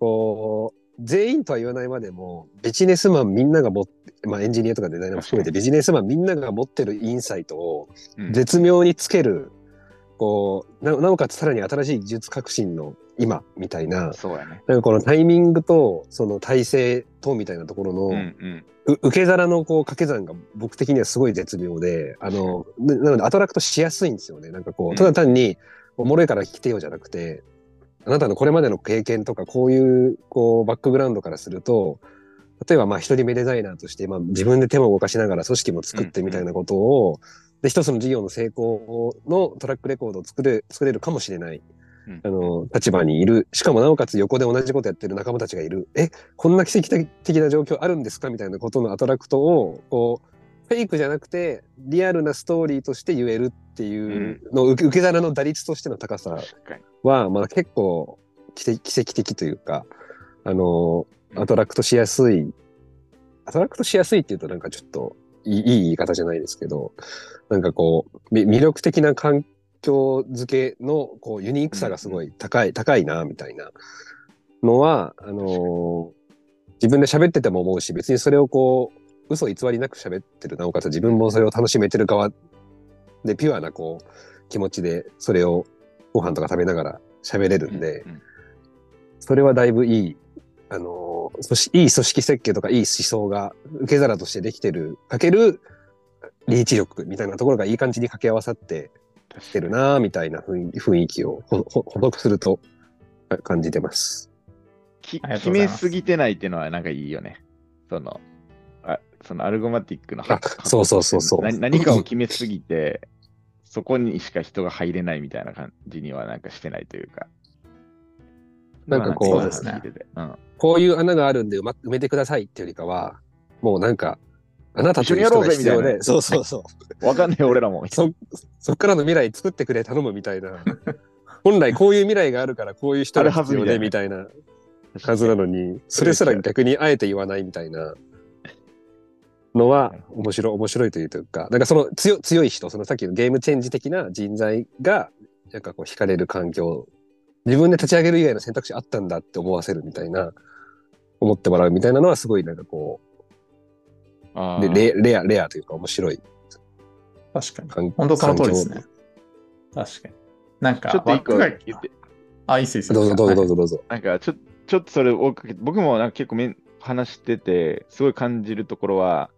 こう全員とは言わないまでもビジネスマンみんなが持って、まあ、エンジニアとかデザイナーも含めてビジネスマンみんなが持ってるインサイトをうん。絶妙につけるこうななおかつさらに新しい技術革新の今みたいなそうやね。なんかこのタイミングとその体制とみたいなところの、うんうん。う受け皿のこう掛け算が僕的にはすごい絶妙で、あの、ななのでアトラクトしやすいんですよね。なんかこう、うんただ単に、おもろいから来てよじゃなくて、あなたのこれまでの経験とか、こういう、こう、バックグラウンドからすると、例えば、まあ、一人目デザイナーとして、まあ、自分で手も動かしながら組織も作ってみたいなことを、で、一つの事業の成功のトラックレコードを作れ、作れるかもしれない。うんあの、立場にいる。しかもなおかつ横で同じことやってる仲間たちがいる。え、こんな奇跡的な状況あるんですか？みたいなことのアトラクトを、こう、フェイクじゃなくて、リアルなストーリーとして言えるっていうの、受け受け皿の打率としての高さ。は、まあ結構奇跡奇跡的というか、あの、アトラクトしやすい、アトラクトしやすいっていうとなんかちょっといい言い方じゃないですけど、なんかこう、み魅力的な環境づけのこうユニークさがすごい高い、高いな、みたいな。のは、あのー自分で喋ってても思うし、別にそれをこう、嘘偽りなく喋ってる、なおかつ自分もそれを楽しめてる側で、ピュアなこう、気持ちでそれをご飯とか食べながら喋れるんで、うんうん。それはだいぶいい、あのー組織いい組織設計とかいい思想が受け皿としてできてる、かけるリーチ力みたいなところがいい感じに掛け合わさってきてるなぁみたいな雰囲雰囲気をほほ補足すると感じてます。き決めすぎてないっていうのはなんかいいよね。その、あそのアルゴマティックのあそうそうそうそうな何かを決めすぎて、そこにしか人が入れないみたいな感じにはなんかしてないというか。なんかこうまあなんか聞いててうんこういう穴があるんで埋,、めてくださいっていうよりかは、もうなんか、あなたというぜみたいなそうそうそう。わかんねえ俺らも。そ、そっからの未来作ってくれ頼むみたいな。本来こういう未来があるからこういう人が必要でみたいなはずなのに、それすら逆にあえて言わないみたいなのは面白い、面白いというか、なんかその強強い人、そのさっきのゲームチェンジ的な人材が、なんかこう惹かれる環境、自分で立ち上げる以外の選択肢あったんだって思わせるみたいな、思ってもらうみたいなのはすごいなんかこう、でレレア、レアというか面白い確かに。環本当その通りですね。確かに。なんか、ちょっと一個言って、あ、いいっすいいっす。どうぞどうぞどうぞ。ぞどうぞ。なんかちょちょっとそれを追っかけて、僕もなんか結構めん話してて、すごい感じるところは、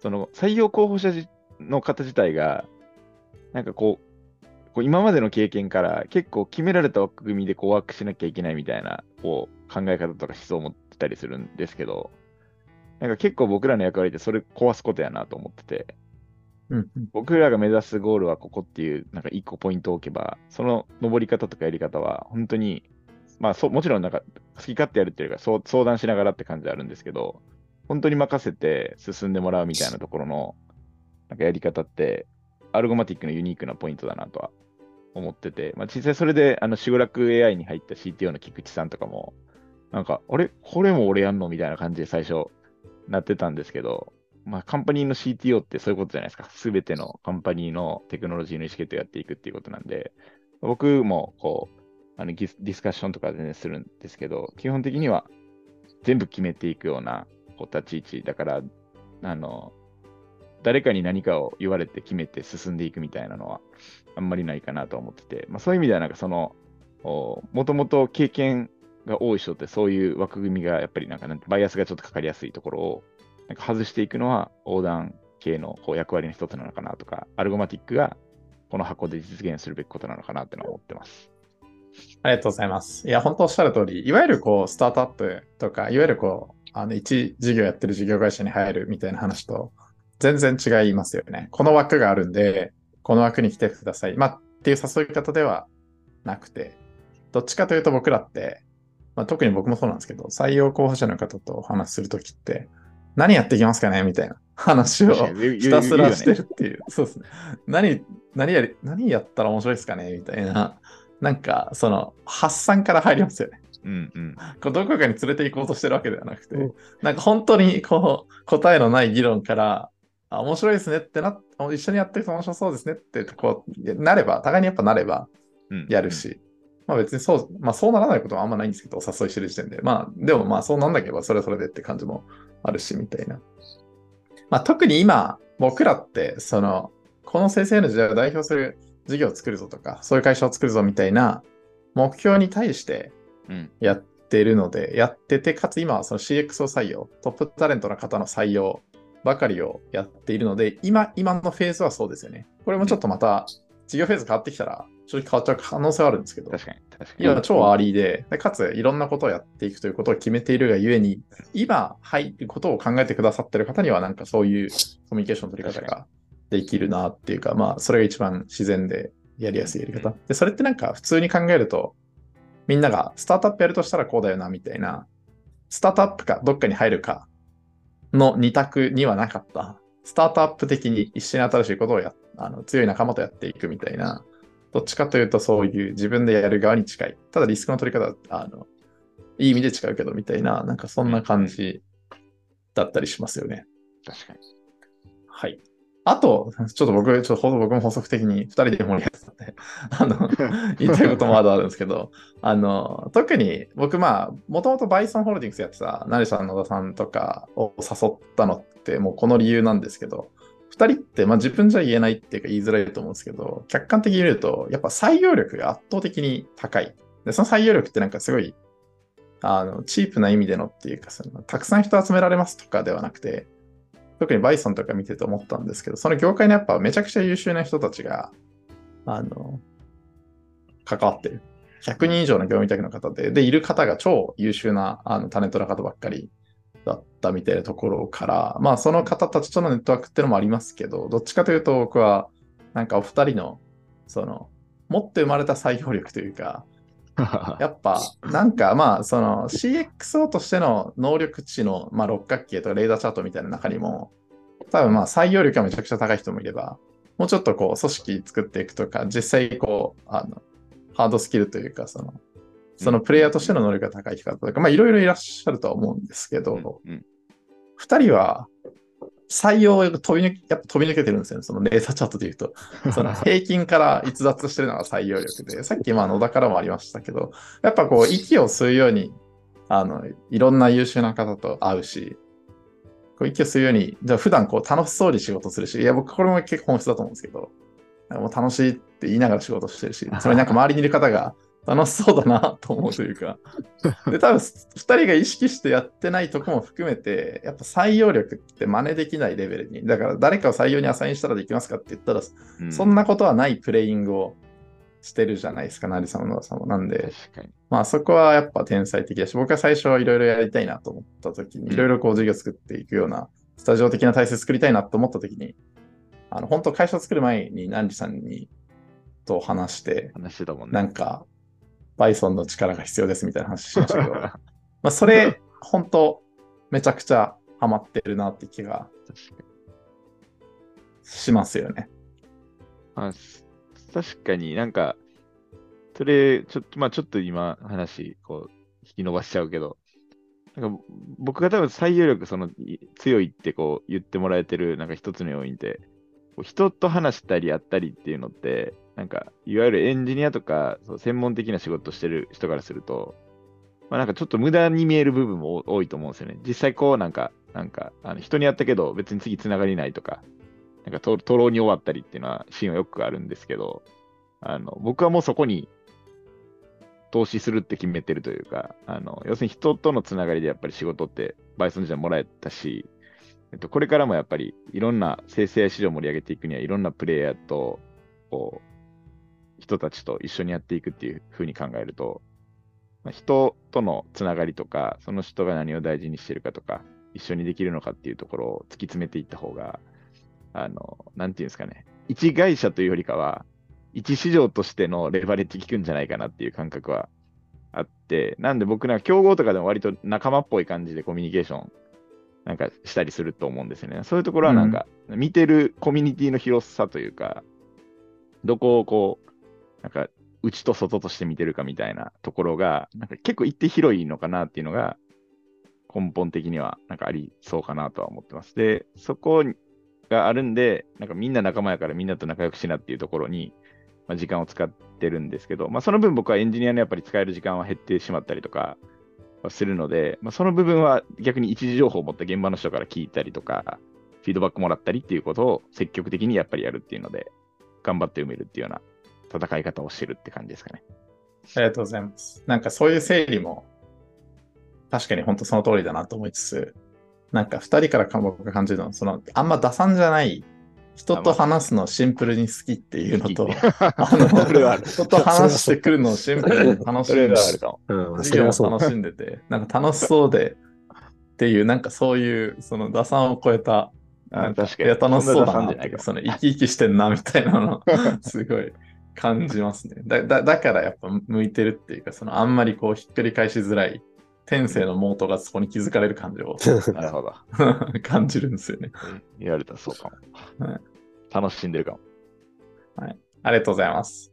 その採用候補者じの方自体が、なんかこう、こう今までの経験から結構決められた枠組みでこうワークしなきゃいけないみたいなこう考え方とか思想を持ってたりするんですけど、なんか結構僕らの役割ってそれ壊すことやなと思ってて、うんうん。僕らが目指すゴールはここっていう、なんか一個ポイントを置けば、その登り方とかやり方は、本当に、まあそう、もちろんなんか好き勝手やるっていうか、相談しながらって感じであるんですけど、本当に任せて進んでもらうみたいなところの、なんかやり方って、アルゴマティックのユニークなポイントだなとは思ってて、まあ実際それで、あの、シグラク AI に入った CTO の菊池さんとかも、なんか、あれ？これも俺やんの？みたいな感じで最初なってたんですけど、まあ、カンパニーの CTO ってそういうことじゃないですか。すべてのカンパニーのテクノロジーの意思決定をやっていくっていうことなんで、僕もこう、あのディスカッションとかで、ね、するんですけど、基本的には全部決めていくようなこう立ち位置だから、あの、誰かに何かを言われて決めて進んでいくみたいなのはあんまりないかなと思ってて、まあ、そういう意味ではなんかその、もともと経験が多い人ってそういう枠組みがやっぱりなんかなんバイアスがちょっとかかりやすいところをなんか外していくのは横断系のこう役割の一つなのかなとか、アルゴマティックがこの箱で実現するべきことなのかなってのは思ってます。ありがとうございます。いや、本当おっしゃる通り、いわゆるこう、スタートアップとか、いわゆるこう、あの、一事業やってる事業会社に入るみたいな話と、全然違いますよね。この枠があるんで、この枠に来てください。まあ、っていう誘い方ではなくて、どっちかというと僕らって、まあ、特に僕もそうなんですけど、採用候補者の方とお話しするときって、何やっていきますかね？みたいな話をひたすらしてるっていう。そうですね。何、何やり、何やったら面白いですかね？みたいな。なんか、その、発散から入りますよね。うんうん。こうどこかに連れて行こうとしてるわけではなくて、うんなんか本当にこう、答えのない議論から、あ、面白いですねってな、一緒にやっていくと面白そうですねって、こう、なれば、互いにやっぱなればうんやる。し、まあ別にそう、まあそうならないことはあんまないんですけど、お誘いしてる時点で。まあ、でもまあそうなんなければそれはそれでって感じもあるし、みたいな。まあ特に今、僕らって、その、この生成の時代を代表する事業を作るぞとか、そういう会社を作るぞみたいな目標に対してうんやってるので、やってて、かつ今はその CX を採用、トップタレントの方の採用ばかりをやっているので、今、今のフェーズはそうですよね。これもちょっとまた、事業フェーズ変わってきたら、正直変わっちゃう可能性はあるんですけど、確かに。確かに。今超アーリーで、でかついろんなことをやっていくということを決めているがゆえに、今入ることを考えてくださってる方には、なんかそういうコミュニケーションの取り方ができるなっていうか、まあ、それが一番自然でやりやすいやり方。で、それってなんか普通に考えると、みんながスタートアップやるとしたらこうだよな、みたいな、スタートアップかどっかに入るかの二択にはなかった。スタートアップ的に一緒に新しいことをやあの強い仲間とやっていくみたいな、どっちかというとそういう自分でやる側に近い。ただリスクの取り方は、あの、いい意味で違うけどみたいな、なんかそんな感じだったりしますよね。確かに。はい。あと、ちょっと僕、ちょっと僕も補足的に二人で盛り上げてたんで、あの、言いたいこともまだあるんですけど、あの、特に僕、まあ、もともとバイソンホールディングスやってた、成さん、野田さんとかを誘ったのって、もうこの理由なんですけど、二人って、まあ自分じゃ言えないっていうか言いづらいと思うんですけど、客観的に見ると、やっぱ採用力が圧倒的に高い。で、その採用力ってなんかすごい、あの、チープな意味でのっていうか、そのたくさん人集められますとかではなくて、特にバイソンとか見てて思ったんですけど、その業界にやっぱめちゃくちゃ優秀な人たちが、あの、関わってる。100人以上の業務委託の方で、で、いる方が超優秀なあのタレントの方ばっかりだったみたいなところから、まあその方たちとのネットワークっていうのもありますけど、どっちかというと僕は、なんかお二人の、その、持って生まれた採用力というか、やっぱ、なんかまあ、その CXO としての能力値の、まあ、六角形とかレーダーチャートみたいな中にも、多分まあ採用力がめちゃくちゃ高い人もいれば、もうちょっとこう組織作っていくとか、実際こう、あの、ハードスキルというか、その、そのプレイヤーとしての能力が高い人とか、まあいろいろいらっしゃるとは思うんですけど、うん。二人は採用を飛び抜け、やっぱ飛び抜けてるんですよね。そのレーザーチャートで言うと。その平均から逸脱してるのが採用力で、さっきまあ野田からもありましたけど、やっぱこう息を吸うように、あの、いろんな優秀な方と会うし、こう息を吸うように、じゃあ普段こう楽しそうに仕事するし、いや僕これも結構本質だと思うんですけど、もう楽しいって言いながら仕事してるし、それになんか周りにいる方が楽しそうだなと思うというか、で、多分二人が意識してやってないとこも含めて、やっぱ採用力って真似できないレベルに、だから誰かを採用にアサインしたらできますかって言ったら、うそんなことはないプレイングをしてるじゃないですか、成さんも野田さんも。なんで。まあそこはやっぱ天才的だし、僕は最初いろいろやりたいなと思った時に、うんいろいろこう授業作っていくような、スタジオ的な体制作りたいなと思った時に、あの、本当会社を作る前に何さんにと話して、話してたもんね。なんか、Python の力が必要ですみたいな話しましたけど、まあそれ、本当めちゃくちゃハマってるなって気がしますよね。まあ、す確かになんか、それ、ちょっと、まあちょっと今話、こう、引き伸ばしちゃうけど、なんか僕が多分採用力そのい強いってこう言ってもらえてるなんか一つの要因って、人と話したりやったりっていうのって、なんかいわゆるエンジニアとかそう専門的な仕事してる人からすると、まあなんかちょっと無駄に見える部分も多いと思うんですよね。実際こうなんか、なんかあの人にやったけど別に次つながりないとか、なんかととろに終わったりっていうのはシーンはよくあるんですけど、あの僕はもうそこに投資するって決めてるというか、あの要するに人とのつながりでやっぱり仕事ってバイソン時代もらえたし、えっと、これからもやっぱりいろんな生成 AI 市場を盛り上げていくにはいろんなプレイヤーとこう、人たちと一緒にやっていくっていうふうに考えると、まあ、人とのつながりとか、その人が何を大事にしてるかとか、一緒にできるのかっていうところを突き詰めていった方が、あの、なんていうんですかね、一会社というよりかは、一市場としてのレバレッジ効くんじゃないかなっていう感覚はあって、なんで僕なんか競合とかでも割と仲間っぽい感じでコミュニケーションなんかしたりすると思うんですよね。そういうところはなんか、見てるコミュニティの広さというか、どこをこう、なんか、内と外として見てるかみたいなところが、なんか結構一定広いのかなっていうのが、根本的にはなんかありそうかなとは思ってます。で、そこがあるんで、なんかみんな仲間やからみんなと仲良くしなっていうところに、まあ、時間を使ってるんですけど、まあ、その分僕はエンジニアのやっぱり使える時間は減ってしまったりとかはするので、まあ、その部分は逆に一時情報を持った現場の人から聞いたりとか、フィードバックもらったりっていうことを積極的にやっぱりやるっていうので、頑張って埋めるっていうような戦い方をしてるって感じですかね。ありがとうございます。なんかそういう整理も、確かに本当その通りだなと思いつつ、なんか二人からか僕が感じるのは、その、あんま打算じゃない、人と話すのをシンプルに好きっていうのと、あの。人と話してくるのをシンプルに楽しんではある授業も。楽しんでて、なんか楽しそうでっていう、なんかそういう、その打算を超えた、なんか確かにいや、楽しそうだなっていその生き生きしてんなみたいなの、すごい感じますね。だだだからやっぱ向いてるっていうか、そのあんまりこうひっくり返しづらい、天性のモートがそこに気づかれる感じを なるほど。感じるんですよね。言われたらそうかも。はい楽しんでるかも。ありがとうございます。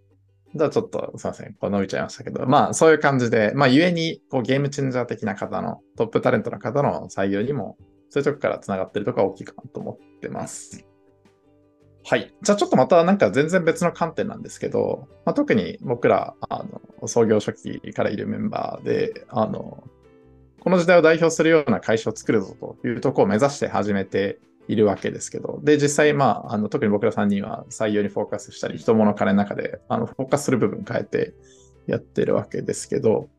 じゃあちょっとすいません。こう伸びちゃいましたけど、まあそういう感じで、まあゆえにこうゲームチェンジャー的な方のトップタレントの方の採用にも、そういうとこから繋がってるとこが大きいかなと思ってます。はい。じゃあちょっとまたなんか全然別の観点なんですけど、まあ、特に僕ら、あの、創業初期からいるメンバーで、あの、この時代を代表するような会社を作るぞというところを目指して始めているわけですけど、で、実際、まあ、あの特に僕ら3人は採用にフォーカスしたり、人物金の中であのフォーカスする部分変えてやってるわけですけど、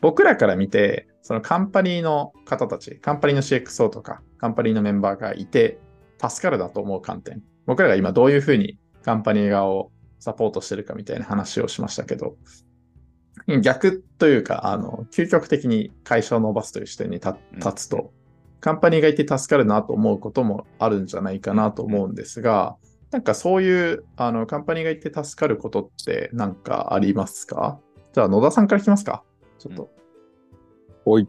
僕らから見て、そのカンパニーの方たち、カンパニーの CXO とか、カンパニーのメンバーがいて、助かるだと思う観点。僕らが今どういうふうにカンパニー側をサポートしてるかみたいな話をしましたけど、逆というか、あの、究極的に会社を伸ばすという視点に立立つと、カンパニーがいて助かるなと思うこともあるんじゃないかなと思うんですが、なんかそういう、あの、カンパニーがいて助かることってなんかありますか？じゃあ野田さんから聞きますかちょっと。おい。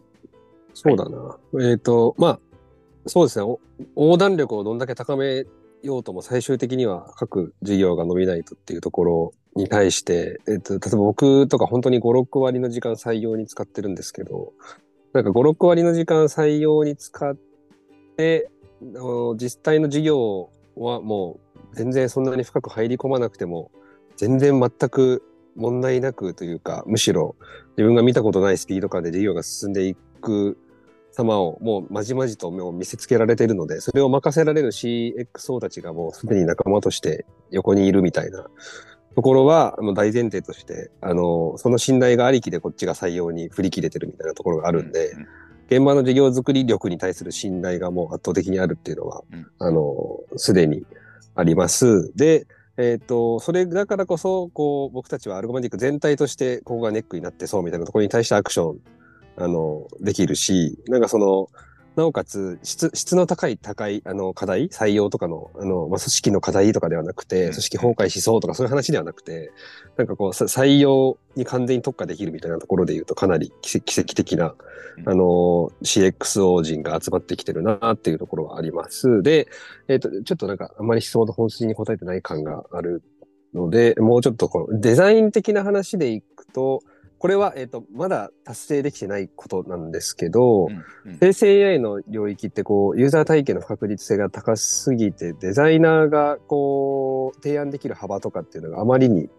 そうだな。えっ、と、まあ、そうですね。お横断力をどんだけ高めようとも最終的には各事業が伸びないとっていうところに対して、えっ、と、例えば僕とか本当に5、6割の時間採用に使ってるんですけど、なんか5、6割の時間採用に使って、実際の事業はもう全然そんなに深く入り込まなくても、全然全く問題なくというか、むしろ自分が見たことないスピード感で事業が進んでいく様をもうまじまじともう見せつけられているので、それを任せられる CXO たちがもうすでに仲間として横にいるみたいな。ところはもう大前提として、あの、その信頼がありきでこっちが採用に振り切れてるみたいなところがあるんで、うん現場の事業作り力に対する信頼がもう圧倒的にあるっていうのは、うん。あの、すでにあります。で、えっ、と、それだからこそ、こう、僕たちはアルゴマティック全体として、ここがネックになってそうみたいなところに対してアクション、あの、できるし、なんかその、なおかつ質、質の高い高い、あの、課題、採用とかの、あの、まあ、組織の課題とかではなくて、うん組織崩壊しそうとかそういう話ではなくて、なんかこう、さ採用に完全に特化できるみたいなところで言うと、かなり奇跡奇跡的な、うんあの、CXO 人が集まってきてるなっていうところはあります。で、えっ、と、ちょっとなんか、あんまり質問の本筋に答えてない感があるので、もうちょっとこのデザイン的な話でいくと、これは、えっ、と、まだ達成できてないことなんですけど、うんうん。生成 AI の領域ってこう、ユーザー体験の不確実性が高すぎて、デザイナーがこう、提案できる幅とかっていうのがあまりに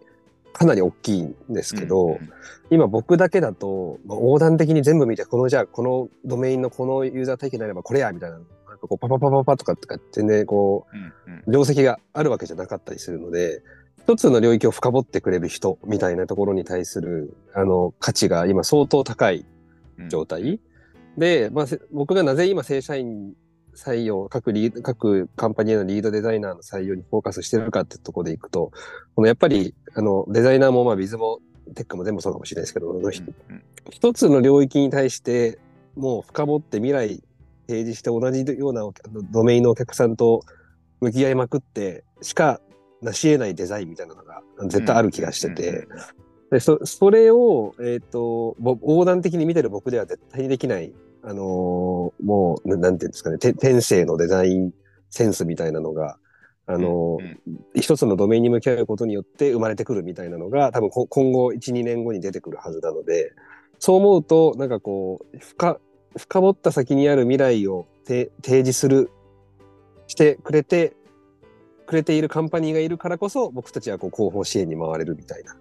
かなり大きいんですけど、うんうん今僕だけだと、まあ、横断的に全部見て、このじゃあこのドメインのこのユーザー体験であればこれやみたいな、なんかこうパパパパパとかとか全然こうんうん。う、定石があるわけじゃなかったりするので、一つの領域を深掘ってくれる人みたいなところに対する、あの、価値が今相当高いうん状態。で、まあ、せ僕がなぜ今正社員採用、各リード、各カンパニーのリードデザイナーの採用にフォーカスしてるかってところでいくと、このやっぱり、あの、デザイナーも、まあ、ビズも、テックも全部そうかもしれないですけど、うんうん一つの領域に対して、もう深掘って未来提示して同じようなドメインのお客さんと向き合いまくってしか成し得ないデザインみたいなのが絶対ある気がしてて、でそそれを、えっとぼ横断的に見てる僕では絶対にできない、あのーもうななんていうんですかね天性のデザインセンスみたいなのが、あのーうん一つのドメインに向き合うことによって生まれてくるみたいなのが多分今後12年後に出てくるはずなのでそう思うとなんかこう深深掘った先にある未来を提示するしてくれてくれているカンパニーがいるからこそ僕たちはこう広報支援に回れるみたいな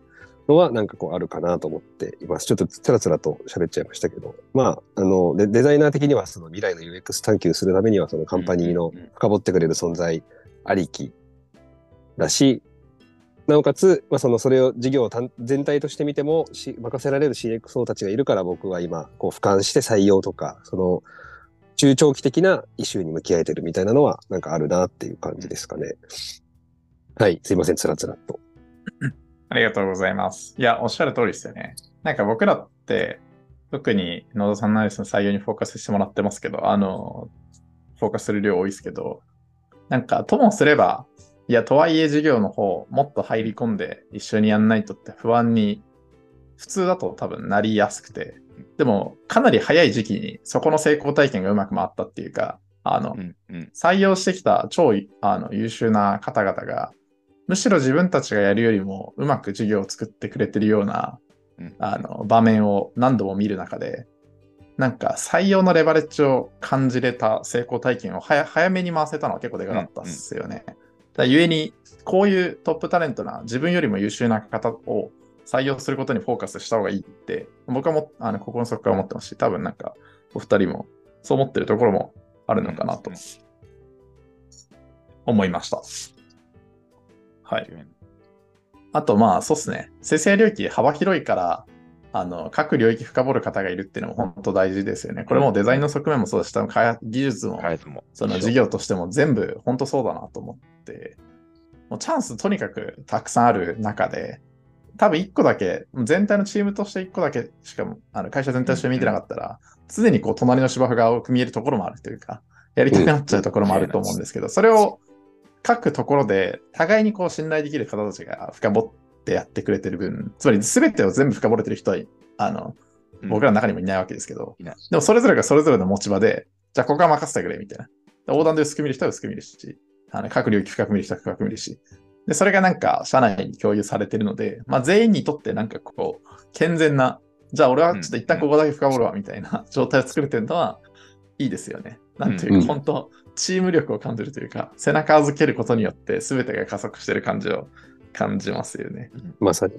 のはなんかこうあるかなと思っています。ちょっとつらつらと喋っちゃいましたけど、まあ、あのデデザイナー的にはその未来の UX 探求するためにはそのカンパニーの深掘ってくれる存在ありきだし、なおかつ、まあ、そのそれを事業単全体として見てもし任せられる CXO たちがいるから僕は今こう俯瞰して採用とかその中長期的なイシューに向き合えてるみたいなのはなんかあるなっていう感じですかね。はい、すいません、つらつらと。ありがとうございます。いや、おっしゃる通りですよね。なんか僕らって、特に野田さんのアイスの採用にフォーカスしてもらってますけど、あの、フォーカスする量多いですけど、なんかともすれば、いや、とはいえ事業の方、もっと入り込んで一緒にやんないとって不安に、普通だと多分なりやすくて、でもかなり早い時期にそこの成功体験がうまく回ったっていうか、あの、うんうん。採用してきた超あの優秀な方々が、むしろ自分たちがやるよりもうまく授業を作ってくれてるようなうん。あの場面を何度も見る中で、なんか採用のレバレッジを感じれた成功体験を早早めに回せたのは結構でかかったっすよね。だからゆえに、こういうトップタレントな自分よりも優秀な方を採用することにフォーカスした方がいいって、僕はもあの心の底から思ってますし、多分なんかお二人もそう思ってるところもあるのかなと思いました。はい。あと、まあ、そうっすね。生成領域幅広いから、あの、各領域深掘る方がいるっていうのも本当大事ですよね。これもデザインの側面もそうだし、多分開発技術も。その事業としても全部本当そうだなと思って、もうチャンスとにかくたくさんある中で、多分1個だけ、全体のチームとして1個だけしかも、あの会社全体として見てなかったら、常にこう隣の芝生が青く見えるところもあるというか、やりたくなっちゃうところもあると思うんですけど、それを各ところで互いにこう信頼できる方たちが深掘ってやってくれてる分、つまり全てを全部深掘れてる人は、あの、うん僕らの中にもいないわけですけど、いないでもそれぞれがそれぞれの持ち場で、じゃあここは任せてくれみたいな。で横断で薄く見る人は薄く見るし、あの各領域深く見る人は深く見るし。で、それがなんか社内に共有されてるので、まあ全員にとってなんかこう、健全な、じゃあ俺はちょっと一旦ここだけ深掘るわみたいな 状態を作れてるのはいいですよね。なんていうか、うん本当チーム力を感じるというか、背中預けることによって全てが加速してる感じを感じますよね。まさに。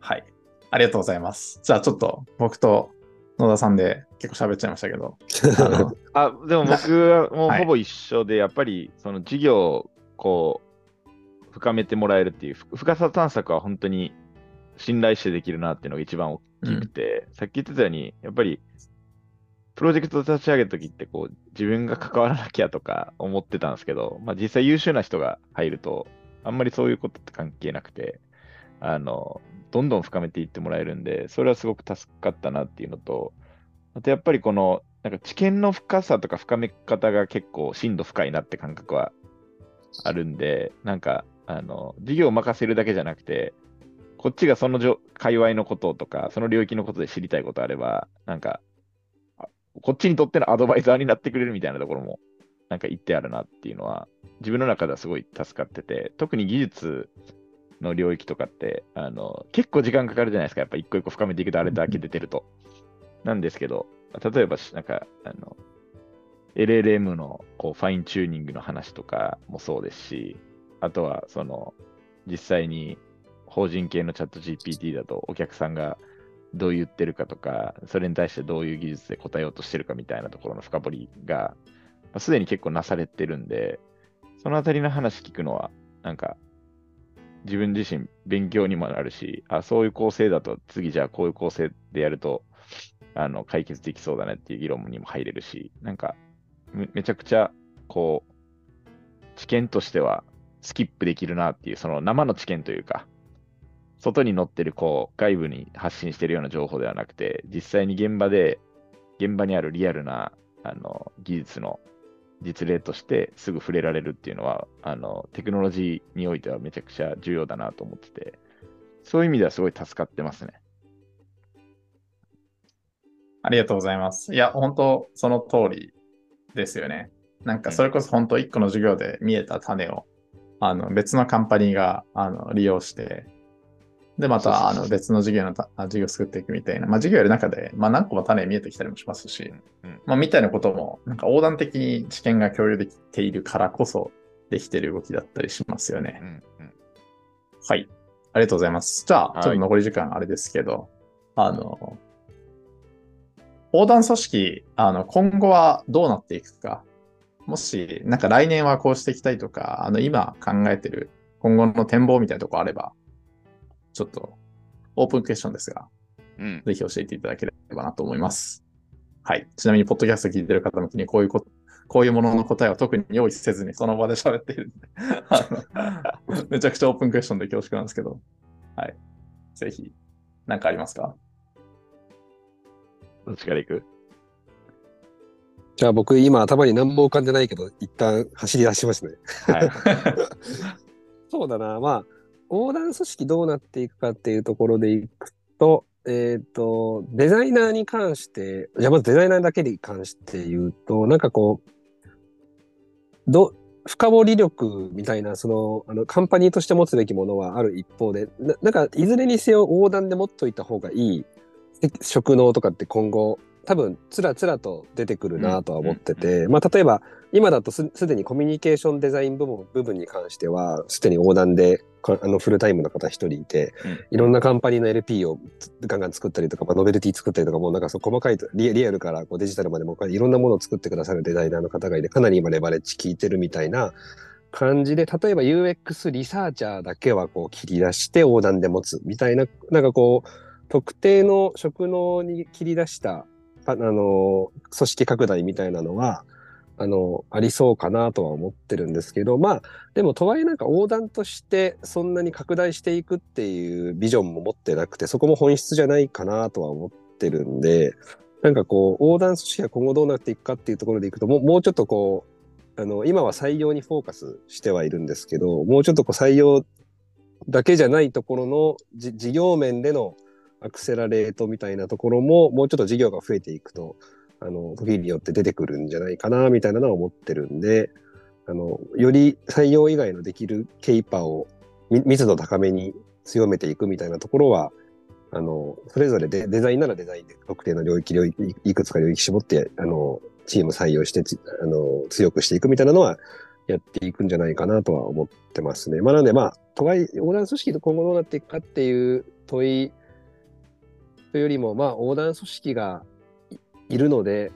はい。ありがとうございます。じゃあちょっと僕と野田さんで結構喋っちゃいましたけど、あでも僕はもうはいほぼ一緒で、やっぱりその事業をこう、深めてもらえるっていう、ふ深さ探索は本当に信頼してできるなっていうのが一番大きくて、さっき言ってたように、やっぱり、プロジェクトを立ち上げるときってこう、自分が関わらなきゃとか思ってたんですけど、まあ実際優秀な人が入ると、あんまりそういうことって関係なくて、あの、どんどん深めていってもらえるんで、それはすごく助かったなっていうのと、あとやっぱりこの、なんか知見の深さとか深め方が結構深度深いなって感覚はあるんで、なんか、あの、授業を任せるだけじゃなくて、こっちがそのじょ界隈のこととか、その領域のことで知りたいことあれば、なんか、こっちにとってのアドバイザーになってくれるみたいなところも、なんか言ってあるなっていうのは、自分の中ではすごい助かってて、特に技術の領域とかって、あの、結構時間かかるじゃないですか。やっぱ一個一個深めていくとあれだけ出てると。なんですけど、例えば、なんか、あの、LLM のこうファインチューニングの話とかもそうですし、あとは、その、実際に法人系のチャット GPT だとお客さんがどう言ってるかとか、それに対してどういう技術で答えようとしてるかみたいなところの深掘りが、まあすでに結構なされてるんで、そのあたりの話聞くのは、なんか、自分自身勉強にもなるし、あ、そういう構成だと次じゃあこういう構成でやると、あの、解決できそうだねっていう議論にも入れるし、なんか、めめちゃくちゃ、こう、知見としてはスキップできるなっていう、その生の知見というか、外に載ってる、こう、外部に発信してるような情報ではなくて、実際に現場で、現場にあるリアルな、あの、技術の実例としてすぐ触れられるっていうのは、あの、テクノロジーにおいてはめちゃくちゃ重要だなと思ってて、そういう意味ではすごい助かってますね。ありがとうございます。いや、本当その通りですよね。なんかそれこそ本当一個の授業で見えた種を、あの別のカンパニーがあの利用して、で、またあの別の授業のたあ授業を作っていくみたいな、まあ授業やる中で、まあ何個も種見えてきたりもしますし、うんまあみたいなことも、なんか横断的に知見が共有できているからこそできている動きだったりしますよね。うんうんはい。ありがとうございます。じゃあ、はいちょっと残り時間あれですけど、あの、横断組織、あの、今後はどうなっていくか。もし、なんか来年はこうしていきたいとか、あの、今考えてる今後の展望みたいなとこあれば、ちょっとオープンクエスチョンですが、うん。ぜひ教えていただければなと思います。はい。ちなみに、ポッドキャスト聞いてる方向けに、こういうこ、こういうものの答えは特に用意せずに、その場で喋っているんで、あ のめちゃくちゃオープンクエスチョンで恐縮なんですけど、はい。ぜひ、なんかありますか？どっちから行く？じゃあ僕今頭に何も浮かんでないけど、一旦走り出しますね。はい。そうだな、まあ、横断組織どうなっていくかっていうところでいくと、えっ、と、デザイナーに関して、じゃあまずデザイナーだけに関して言うと、なんかこう、ど、深掘り力みたいな、その、あの、カンパニーとして持つべきものはある一方で、ななんか、いずれにせよ横断で持っといた方がいいえ職能とかって今後、多分、つらつらと出てくるなとは思ってて、まあ、例えば、今だとすすでにコミュニケーションデザイン部門部分に関しては、すでに横断でかあのフルタイムの方一人いて、うん。いろんなカンパニーの LP をつガンガン作ったりとか、まあ、ノベルティ作ったりとか、もうなんかそう細かいとリリアルからこうデジタルまでもいろんなものを作ってくださるデザイナーの方がいて、かなり今レバレッジ効いてるみたいな感じで、例えば UX リサーチャーだけはこう切り出して横断で持つみたいな、なんかこう、特定の職能に切り出した、あの、組織拡大みたいなのは、あの、ありそうかなとは思ってるんですけど、まあ、でもとはいえなんか横断としてそんなに拡大していくっていうビジョンも持ってなくて、そこも本質じゃないかなとは思ってるんで、なんかこう、横断組織が今後どうなっていくかっていうところでいくと、もうもうちょっとこう、あの、今は採用にフォーカスしてはいるんですけど、もうちょっとこう採用だけじゃないところの事業面でのアクセラレートみたいなところも、もうちょっと事業が増えていくと、あの、時によって出てくるんじゃないかな、みたいなのは思ってるんで、あの、より採用以外のできるケイパーを密度高めに強めていくみたいなところは、あの、それぞれでデザインならデザインで特定の領域、領域、いくつか領域絞って、あの、チーム採用して、あの、強くしていくみたいなのは、やっていくんじゃないかなとは思ってますね。まあ、なので、まあ、とはいえ、横断組織と今後どうなっていくかっていう問いというよりも、まあ、横断組織がいるので、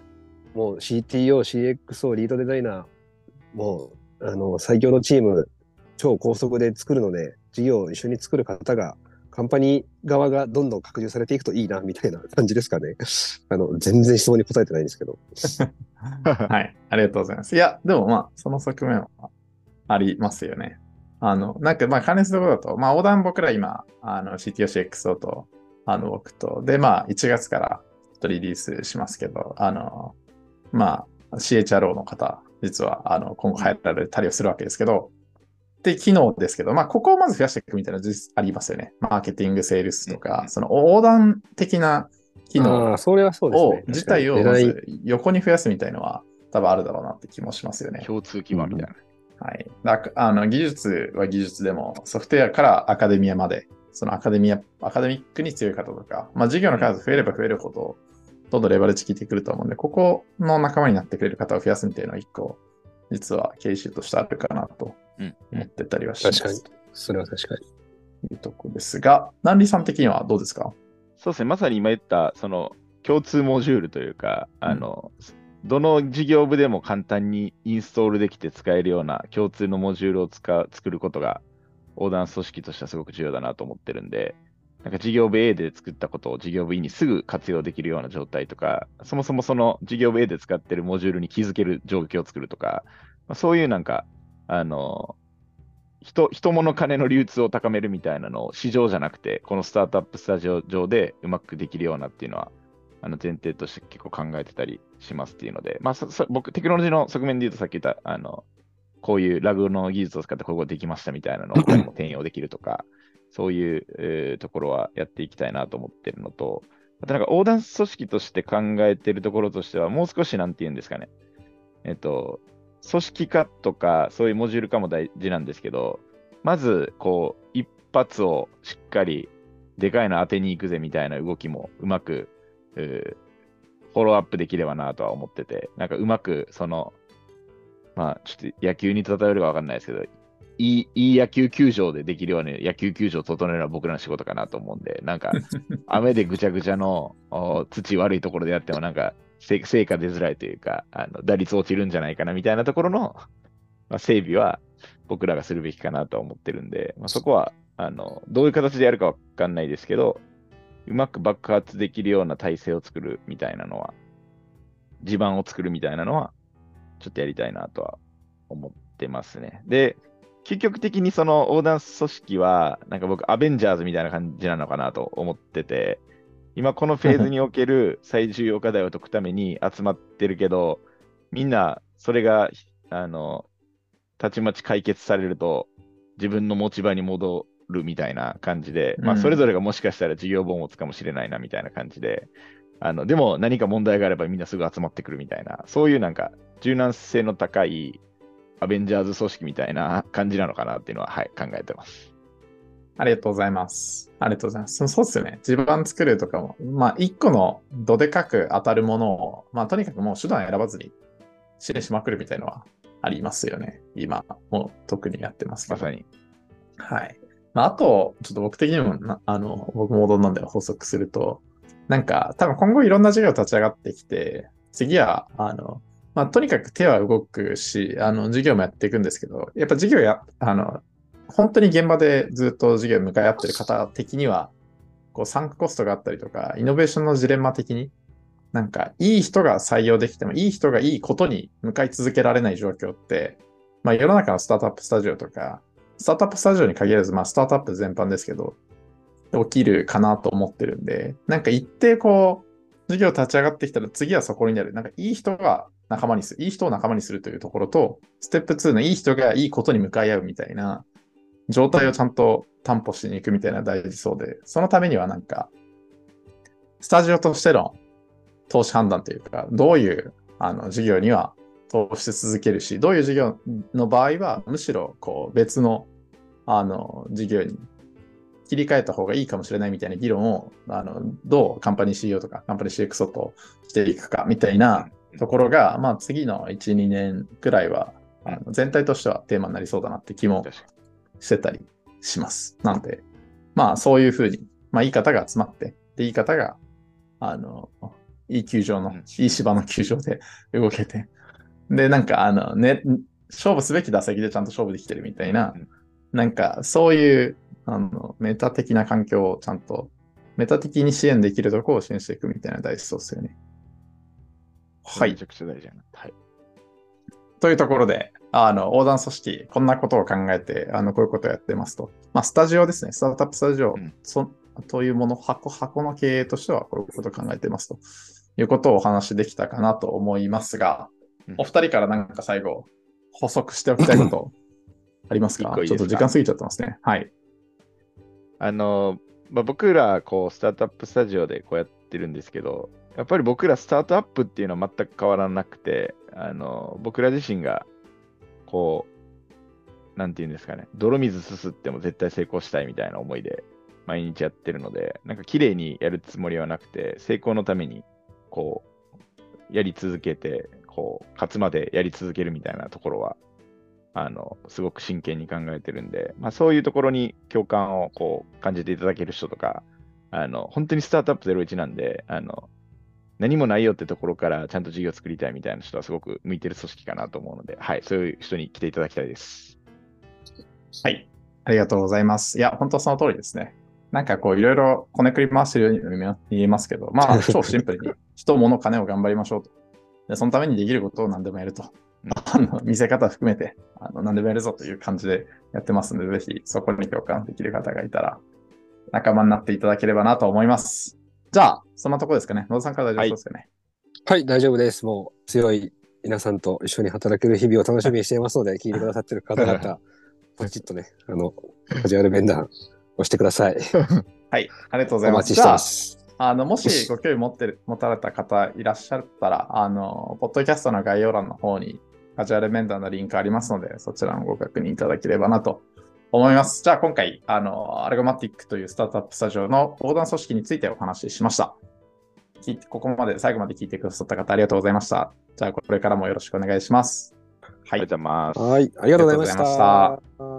もう CTO、CXO、リードデザイナー、もう、あの、最強のチーム、超高速で作るので、事業を一緒に作る方が、カンパニー側がどんどん拡充されていくといいな、みたいな感じですかね。あの、全然質問に答えてないんですけど。はい。ありがとうございます。いや、でもまあ、その側面はありますよね。あの、なんかまあ、関連するところだと、まあ、横断僕ら今、あの、CTO、CXO と、あの、僕と、で、まあ、1月からちょっとリリースしますけど、あの、まあ、CHRO の方、実は、あの、今後入られたりをするわけですけど、で、機能ですけど、まあ、ここをまず増やしていくみたいなの実ありますよね。マーケティング、セールスとか、うんその横断的な機能ああ、それはそうですをね。自体をまず横に増やすみたいのは多分あるだろうなって気もしますよね。共通基盤みたいな。はい。だあの技術は技術でもソフトウェアからアカデミアまで、そのアカデミア、アカデミックに強い方とか、まあ事業の数増えれば増えるほど、どんどんレバレッジ効いてくると思うんで、ここの仲間になってくれる方を増やすみたいなのは一個、実は経営習としてあるかなとうん。思ってたりはします。確かに。それは確かに。というとこですが、南里さん的にはどうですか？そうですね、まさに今言った、その共通モジュールというか、あの、どの事業部でも簡単にインストールできて使えるような共通のモジュールを使う作ることが、横断組織としてはすごく重要だなと思ってるんで、なんか事業部 A で作ったことを事業部 E にすぐ活用できるような状態とか、そもそもその事業部 A で使ってるモジュールに気づける状況を作るとか、まあ、そういうなんか、あの、人、人物金の流通を高めるみたいなのを市場じゃなくて、このスタートアップスタジオ上でうまくできるようなっていうのは、あの前提として結構考えてたりしますっていうので、まあ、僕、テクノロジーの側面で言うとさっき言った、あの、こういうラグの技術を使ってこういうことできましたみたいなのを 転用できるとか、そういう、えー、ところはやっていきたいなと思ってるのと、あとなんか横断組織として考えてるところとしては、もう少しなんて言うんですかね。えっと、組織化とか、そういうモジュール化も大事なんですけど、まず、こう、一発をしっかり、でかいの当てに行くぜみたいな動きもうまく、フォローアップできればなとは思ってて、なんかうまく、その、まあ、ちょっと野球に例えるかわかんないですけど、いい、いい野球球場でできるように野球球場を整えるのは僕らの仕事かなと思うんで、なんか、雨でぐちゃぐちゃの土悪いところでやっても、なんか、成果出づらいというか、あの打率落ちるんじゃないかなみたいなところの、まあ、整備は僕らがするべきかなと思ってるんで、まあ、そこは、あの、どういう形でやるかわかんないですけど、うまく爆発できるような体制を作るみたいなのは、地盤を作るみたいなのは、ちょっとやりたいなとは思ってますね。で、究極的にその横断組織は、なんか僕、アベンジャーズみたいな感じなのかなと思ってて、今このフェーズにおける最重要課題を解くために集まってるけど、みんなそれが、あの、たちまち解決されると、自分の持ち場に戻るみたいな感じで、まあ、それぞれがもしかしたら事業本を持つかもしれないなみたいな感じで、あのでも何か問題があればみんなすぐ集まってくるみたいな、そういうなんか柔軟性の高いアベンジャーズ組織みたいな感じなのかなっていうのは、はい、考えてます。ありがとうございます。ありがとうございます。そうですよね。地盤作るとかも、まあ、一個のどでかく当たるものを、まあ、とにかくもう手段選ばずに支援しまくるみたいのはありますよね。今、もう特にやってますけど。まさに。はい。まあ、あと、ちょっと僕的にもあの、僕も踊んなんで補足すると、なんか、多分今後いろんな事業立ち上がってきて、次は、あの、まあ、とにかく手は動くし、あの、授業もやっていくんですけど、やっぱ授業や、あの、本当に現場でずっと授業に向かい合ってる方的には、こう、参加コストがあったりとか、イノベーションのジレンマ的に、なんか、いい人が採用できても、いい人がいいことに向かい続けられない状況って、まあ、世の中のスタートアップスタジオとか、スタートアップスタジオに限らず、まあ、スタートアップ全般ですけど、起きるかなと思ってるんで、なんか一定こう、授業立ち上がってきたら次はそこになる。なんかいい人が仲間にする、いい人を仲間にするというところと、ステップ2のいい人がいいことに向かい合うみたいな状態をちゃんと担保しに行くみたいな大事そうで、そのためにはなんか、スタジオとしての投資判断というか、どういうあの事業には投資し続けるし、どういう事業の場合は、むしろこう別のあの事業に切り替えた方がいいかもしれないみたいな議論を、あのどうカンパニー CEO とかカンパニー CXO としていくかみたいなところが、まあ、次の1、2年くらいは、あの全体としてはテーマになりそうだなって気もしてたりします。なので、まあ、そういうふうに、まあ、いい方が集まって、で、いい方が、あの、いい球場の、いい芝の球場で 動けて、で、なんか、あの、ね、勝負すべき打席でちゃんと勝負できてるみたいな、なんか、そういう、あの、メタ的な環境をちゃんと、メタ的に支援できるところを支援していくみたいな大事そうですよね。はい。めちゃくちゃ大事な。はい。というところで、あの、横断組織、こんなことを考えて、あの、こういうことをやってますと。まあ、スタジオですね。スタートアップスタジオ、うん、そというもの、箱、箱の経営としては、こういうことを考えてますということをお話しできたかなと思いますが、うん、お二人からなんか最後、補足しておきたいこと ありますか？ちょっと時間過ぎちゃってますね。はい。あの、まあ、僕ら、こう、スタートアップスタジオでこうやってるんですけど、やっぱり僕らスタートアップっていうのは全く変わらなくて、あの僕ら自身が、こう、なんていうんですかね、泥水すすっても絶対成功したいみたいな思いで毎日やってるので、なんか綺麗にやるつもりはなくて、成功のために、こう、やり続けて、こう、勝つまでやり続けるみたいなところは、あの、すごく真剣に考えてるんで、まあそういうところに共感をこう感じていただける人とか、あの、本当にスタートアップ01なんで、あの、何もないよってところからちゃんと事業を作りたいみたいな人はすごく向いてる組織かなと思うので、はい、そういう人に来ていただきたいです。はい、ありがとうございます。いや、本当その通りですね。なんかこういろいろこねくり回してるように見えますけど、まあ 超シンプルに人、物、金を頑張りましょうと。でそのためにできることを何でもやると。あの見せ方含めてあの何でもやるぞという感じでやってますので、ぜひそこに共感できる方がいたら仲間になっていただければなと思います。じゃあ、そんなとこですかね。野田さんから大丈夫ですかね。はい、大丈夫です。もう強い皆さんと一緒に働ける日々を楽しみにしていますので、聞いてくださってる方々、ポチッとね、あの、カジュアル面談をしてください。はい、ありがとうございます。お待ちしてます。あのもしご興味持ってる持たれた方いらっしゃったら、あの、ポッドキャストの概要欄の方にカジュアル面談のリンクありますので、そちらのご確認いただければなと思います。じゃあ今回、あの、アルゴマティックというスタートアップスタジオの横断組織についてお話ししました。ここまで最後まで聞いてくださった方ありがとうございました。じゃあこれからもよろしくお願いします。はいありがとうございます。はい、ありがとうございました。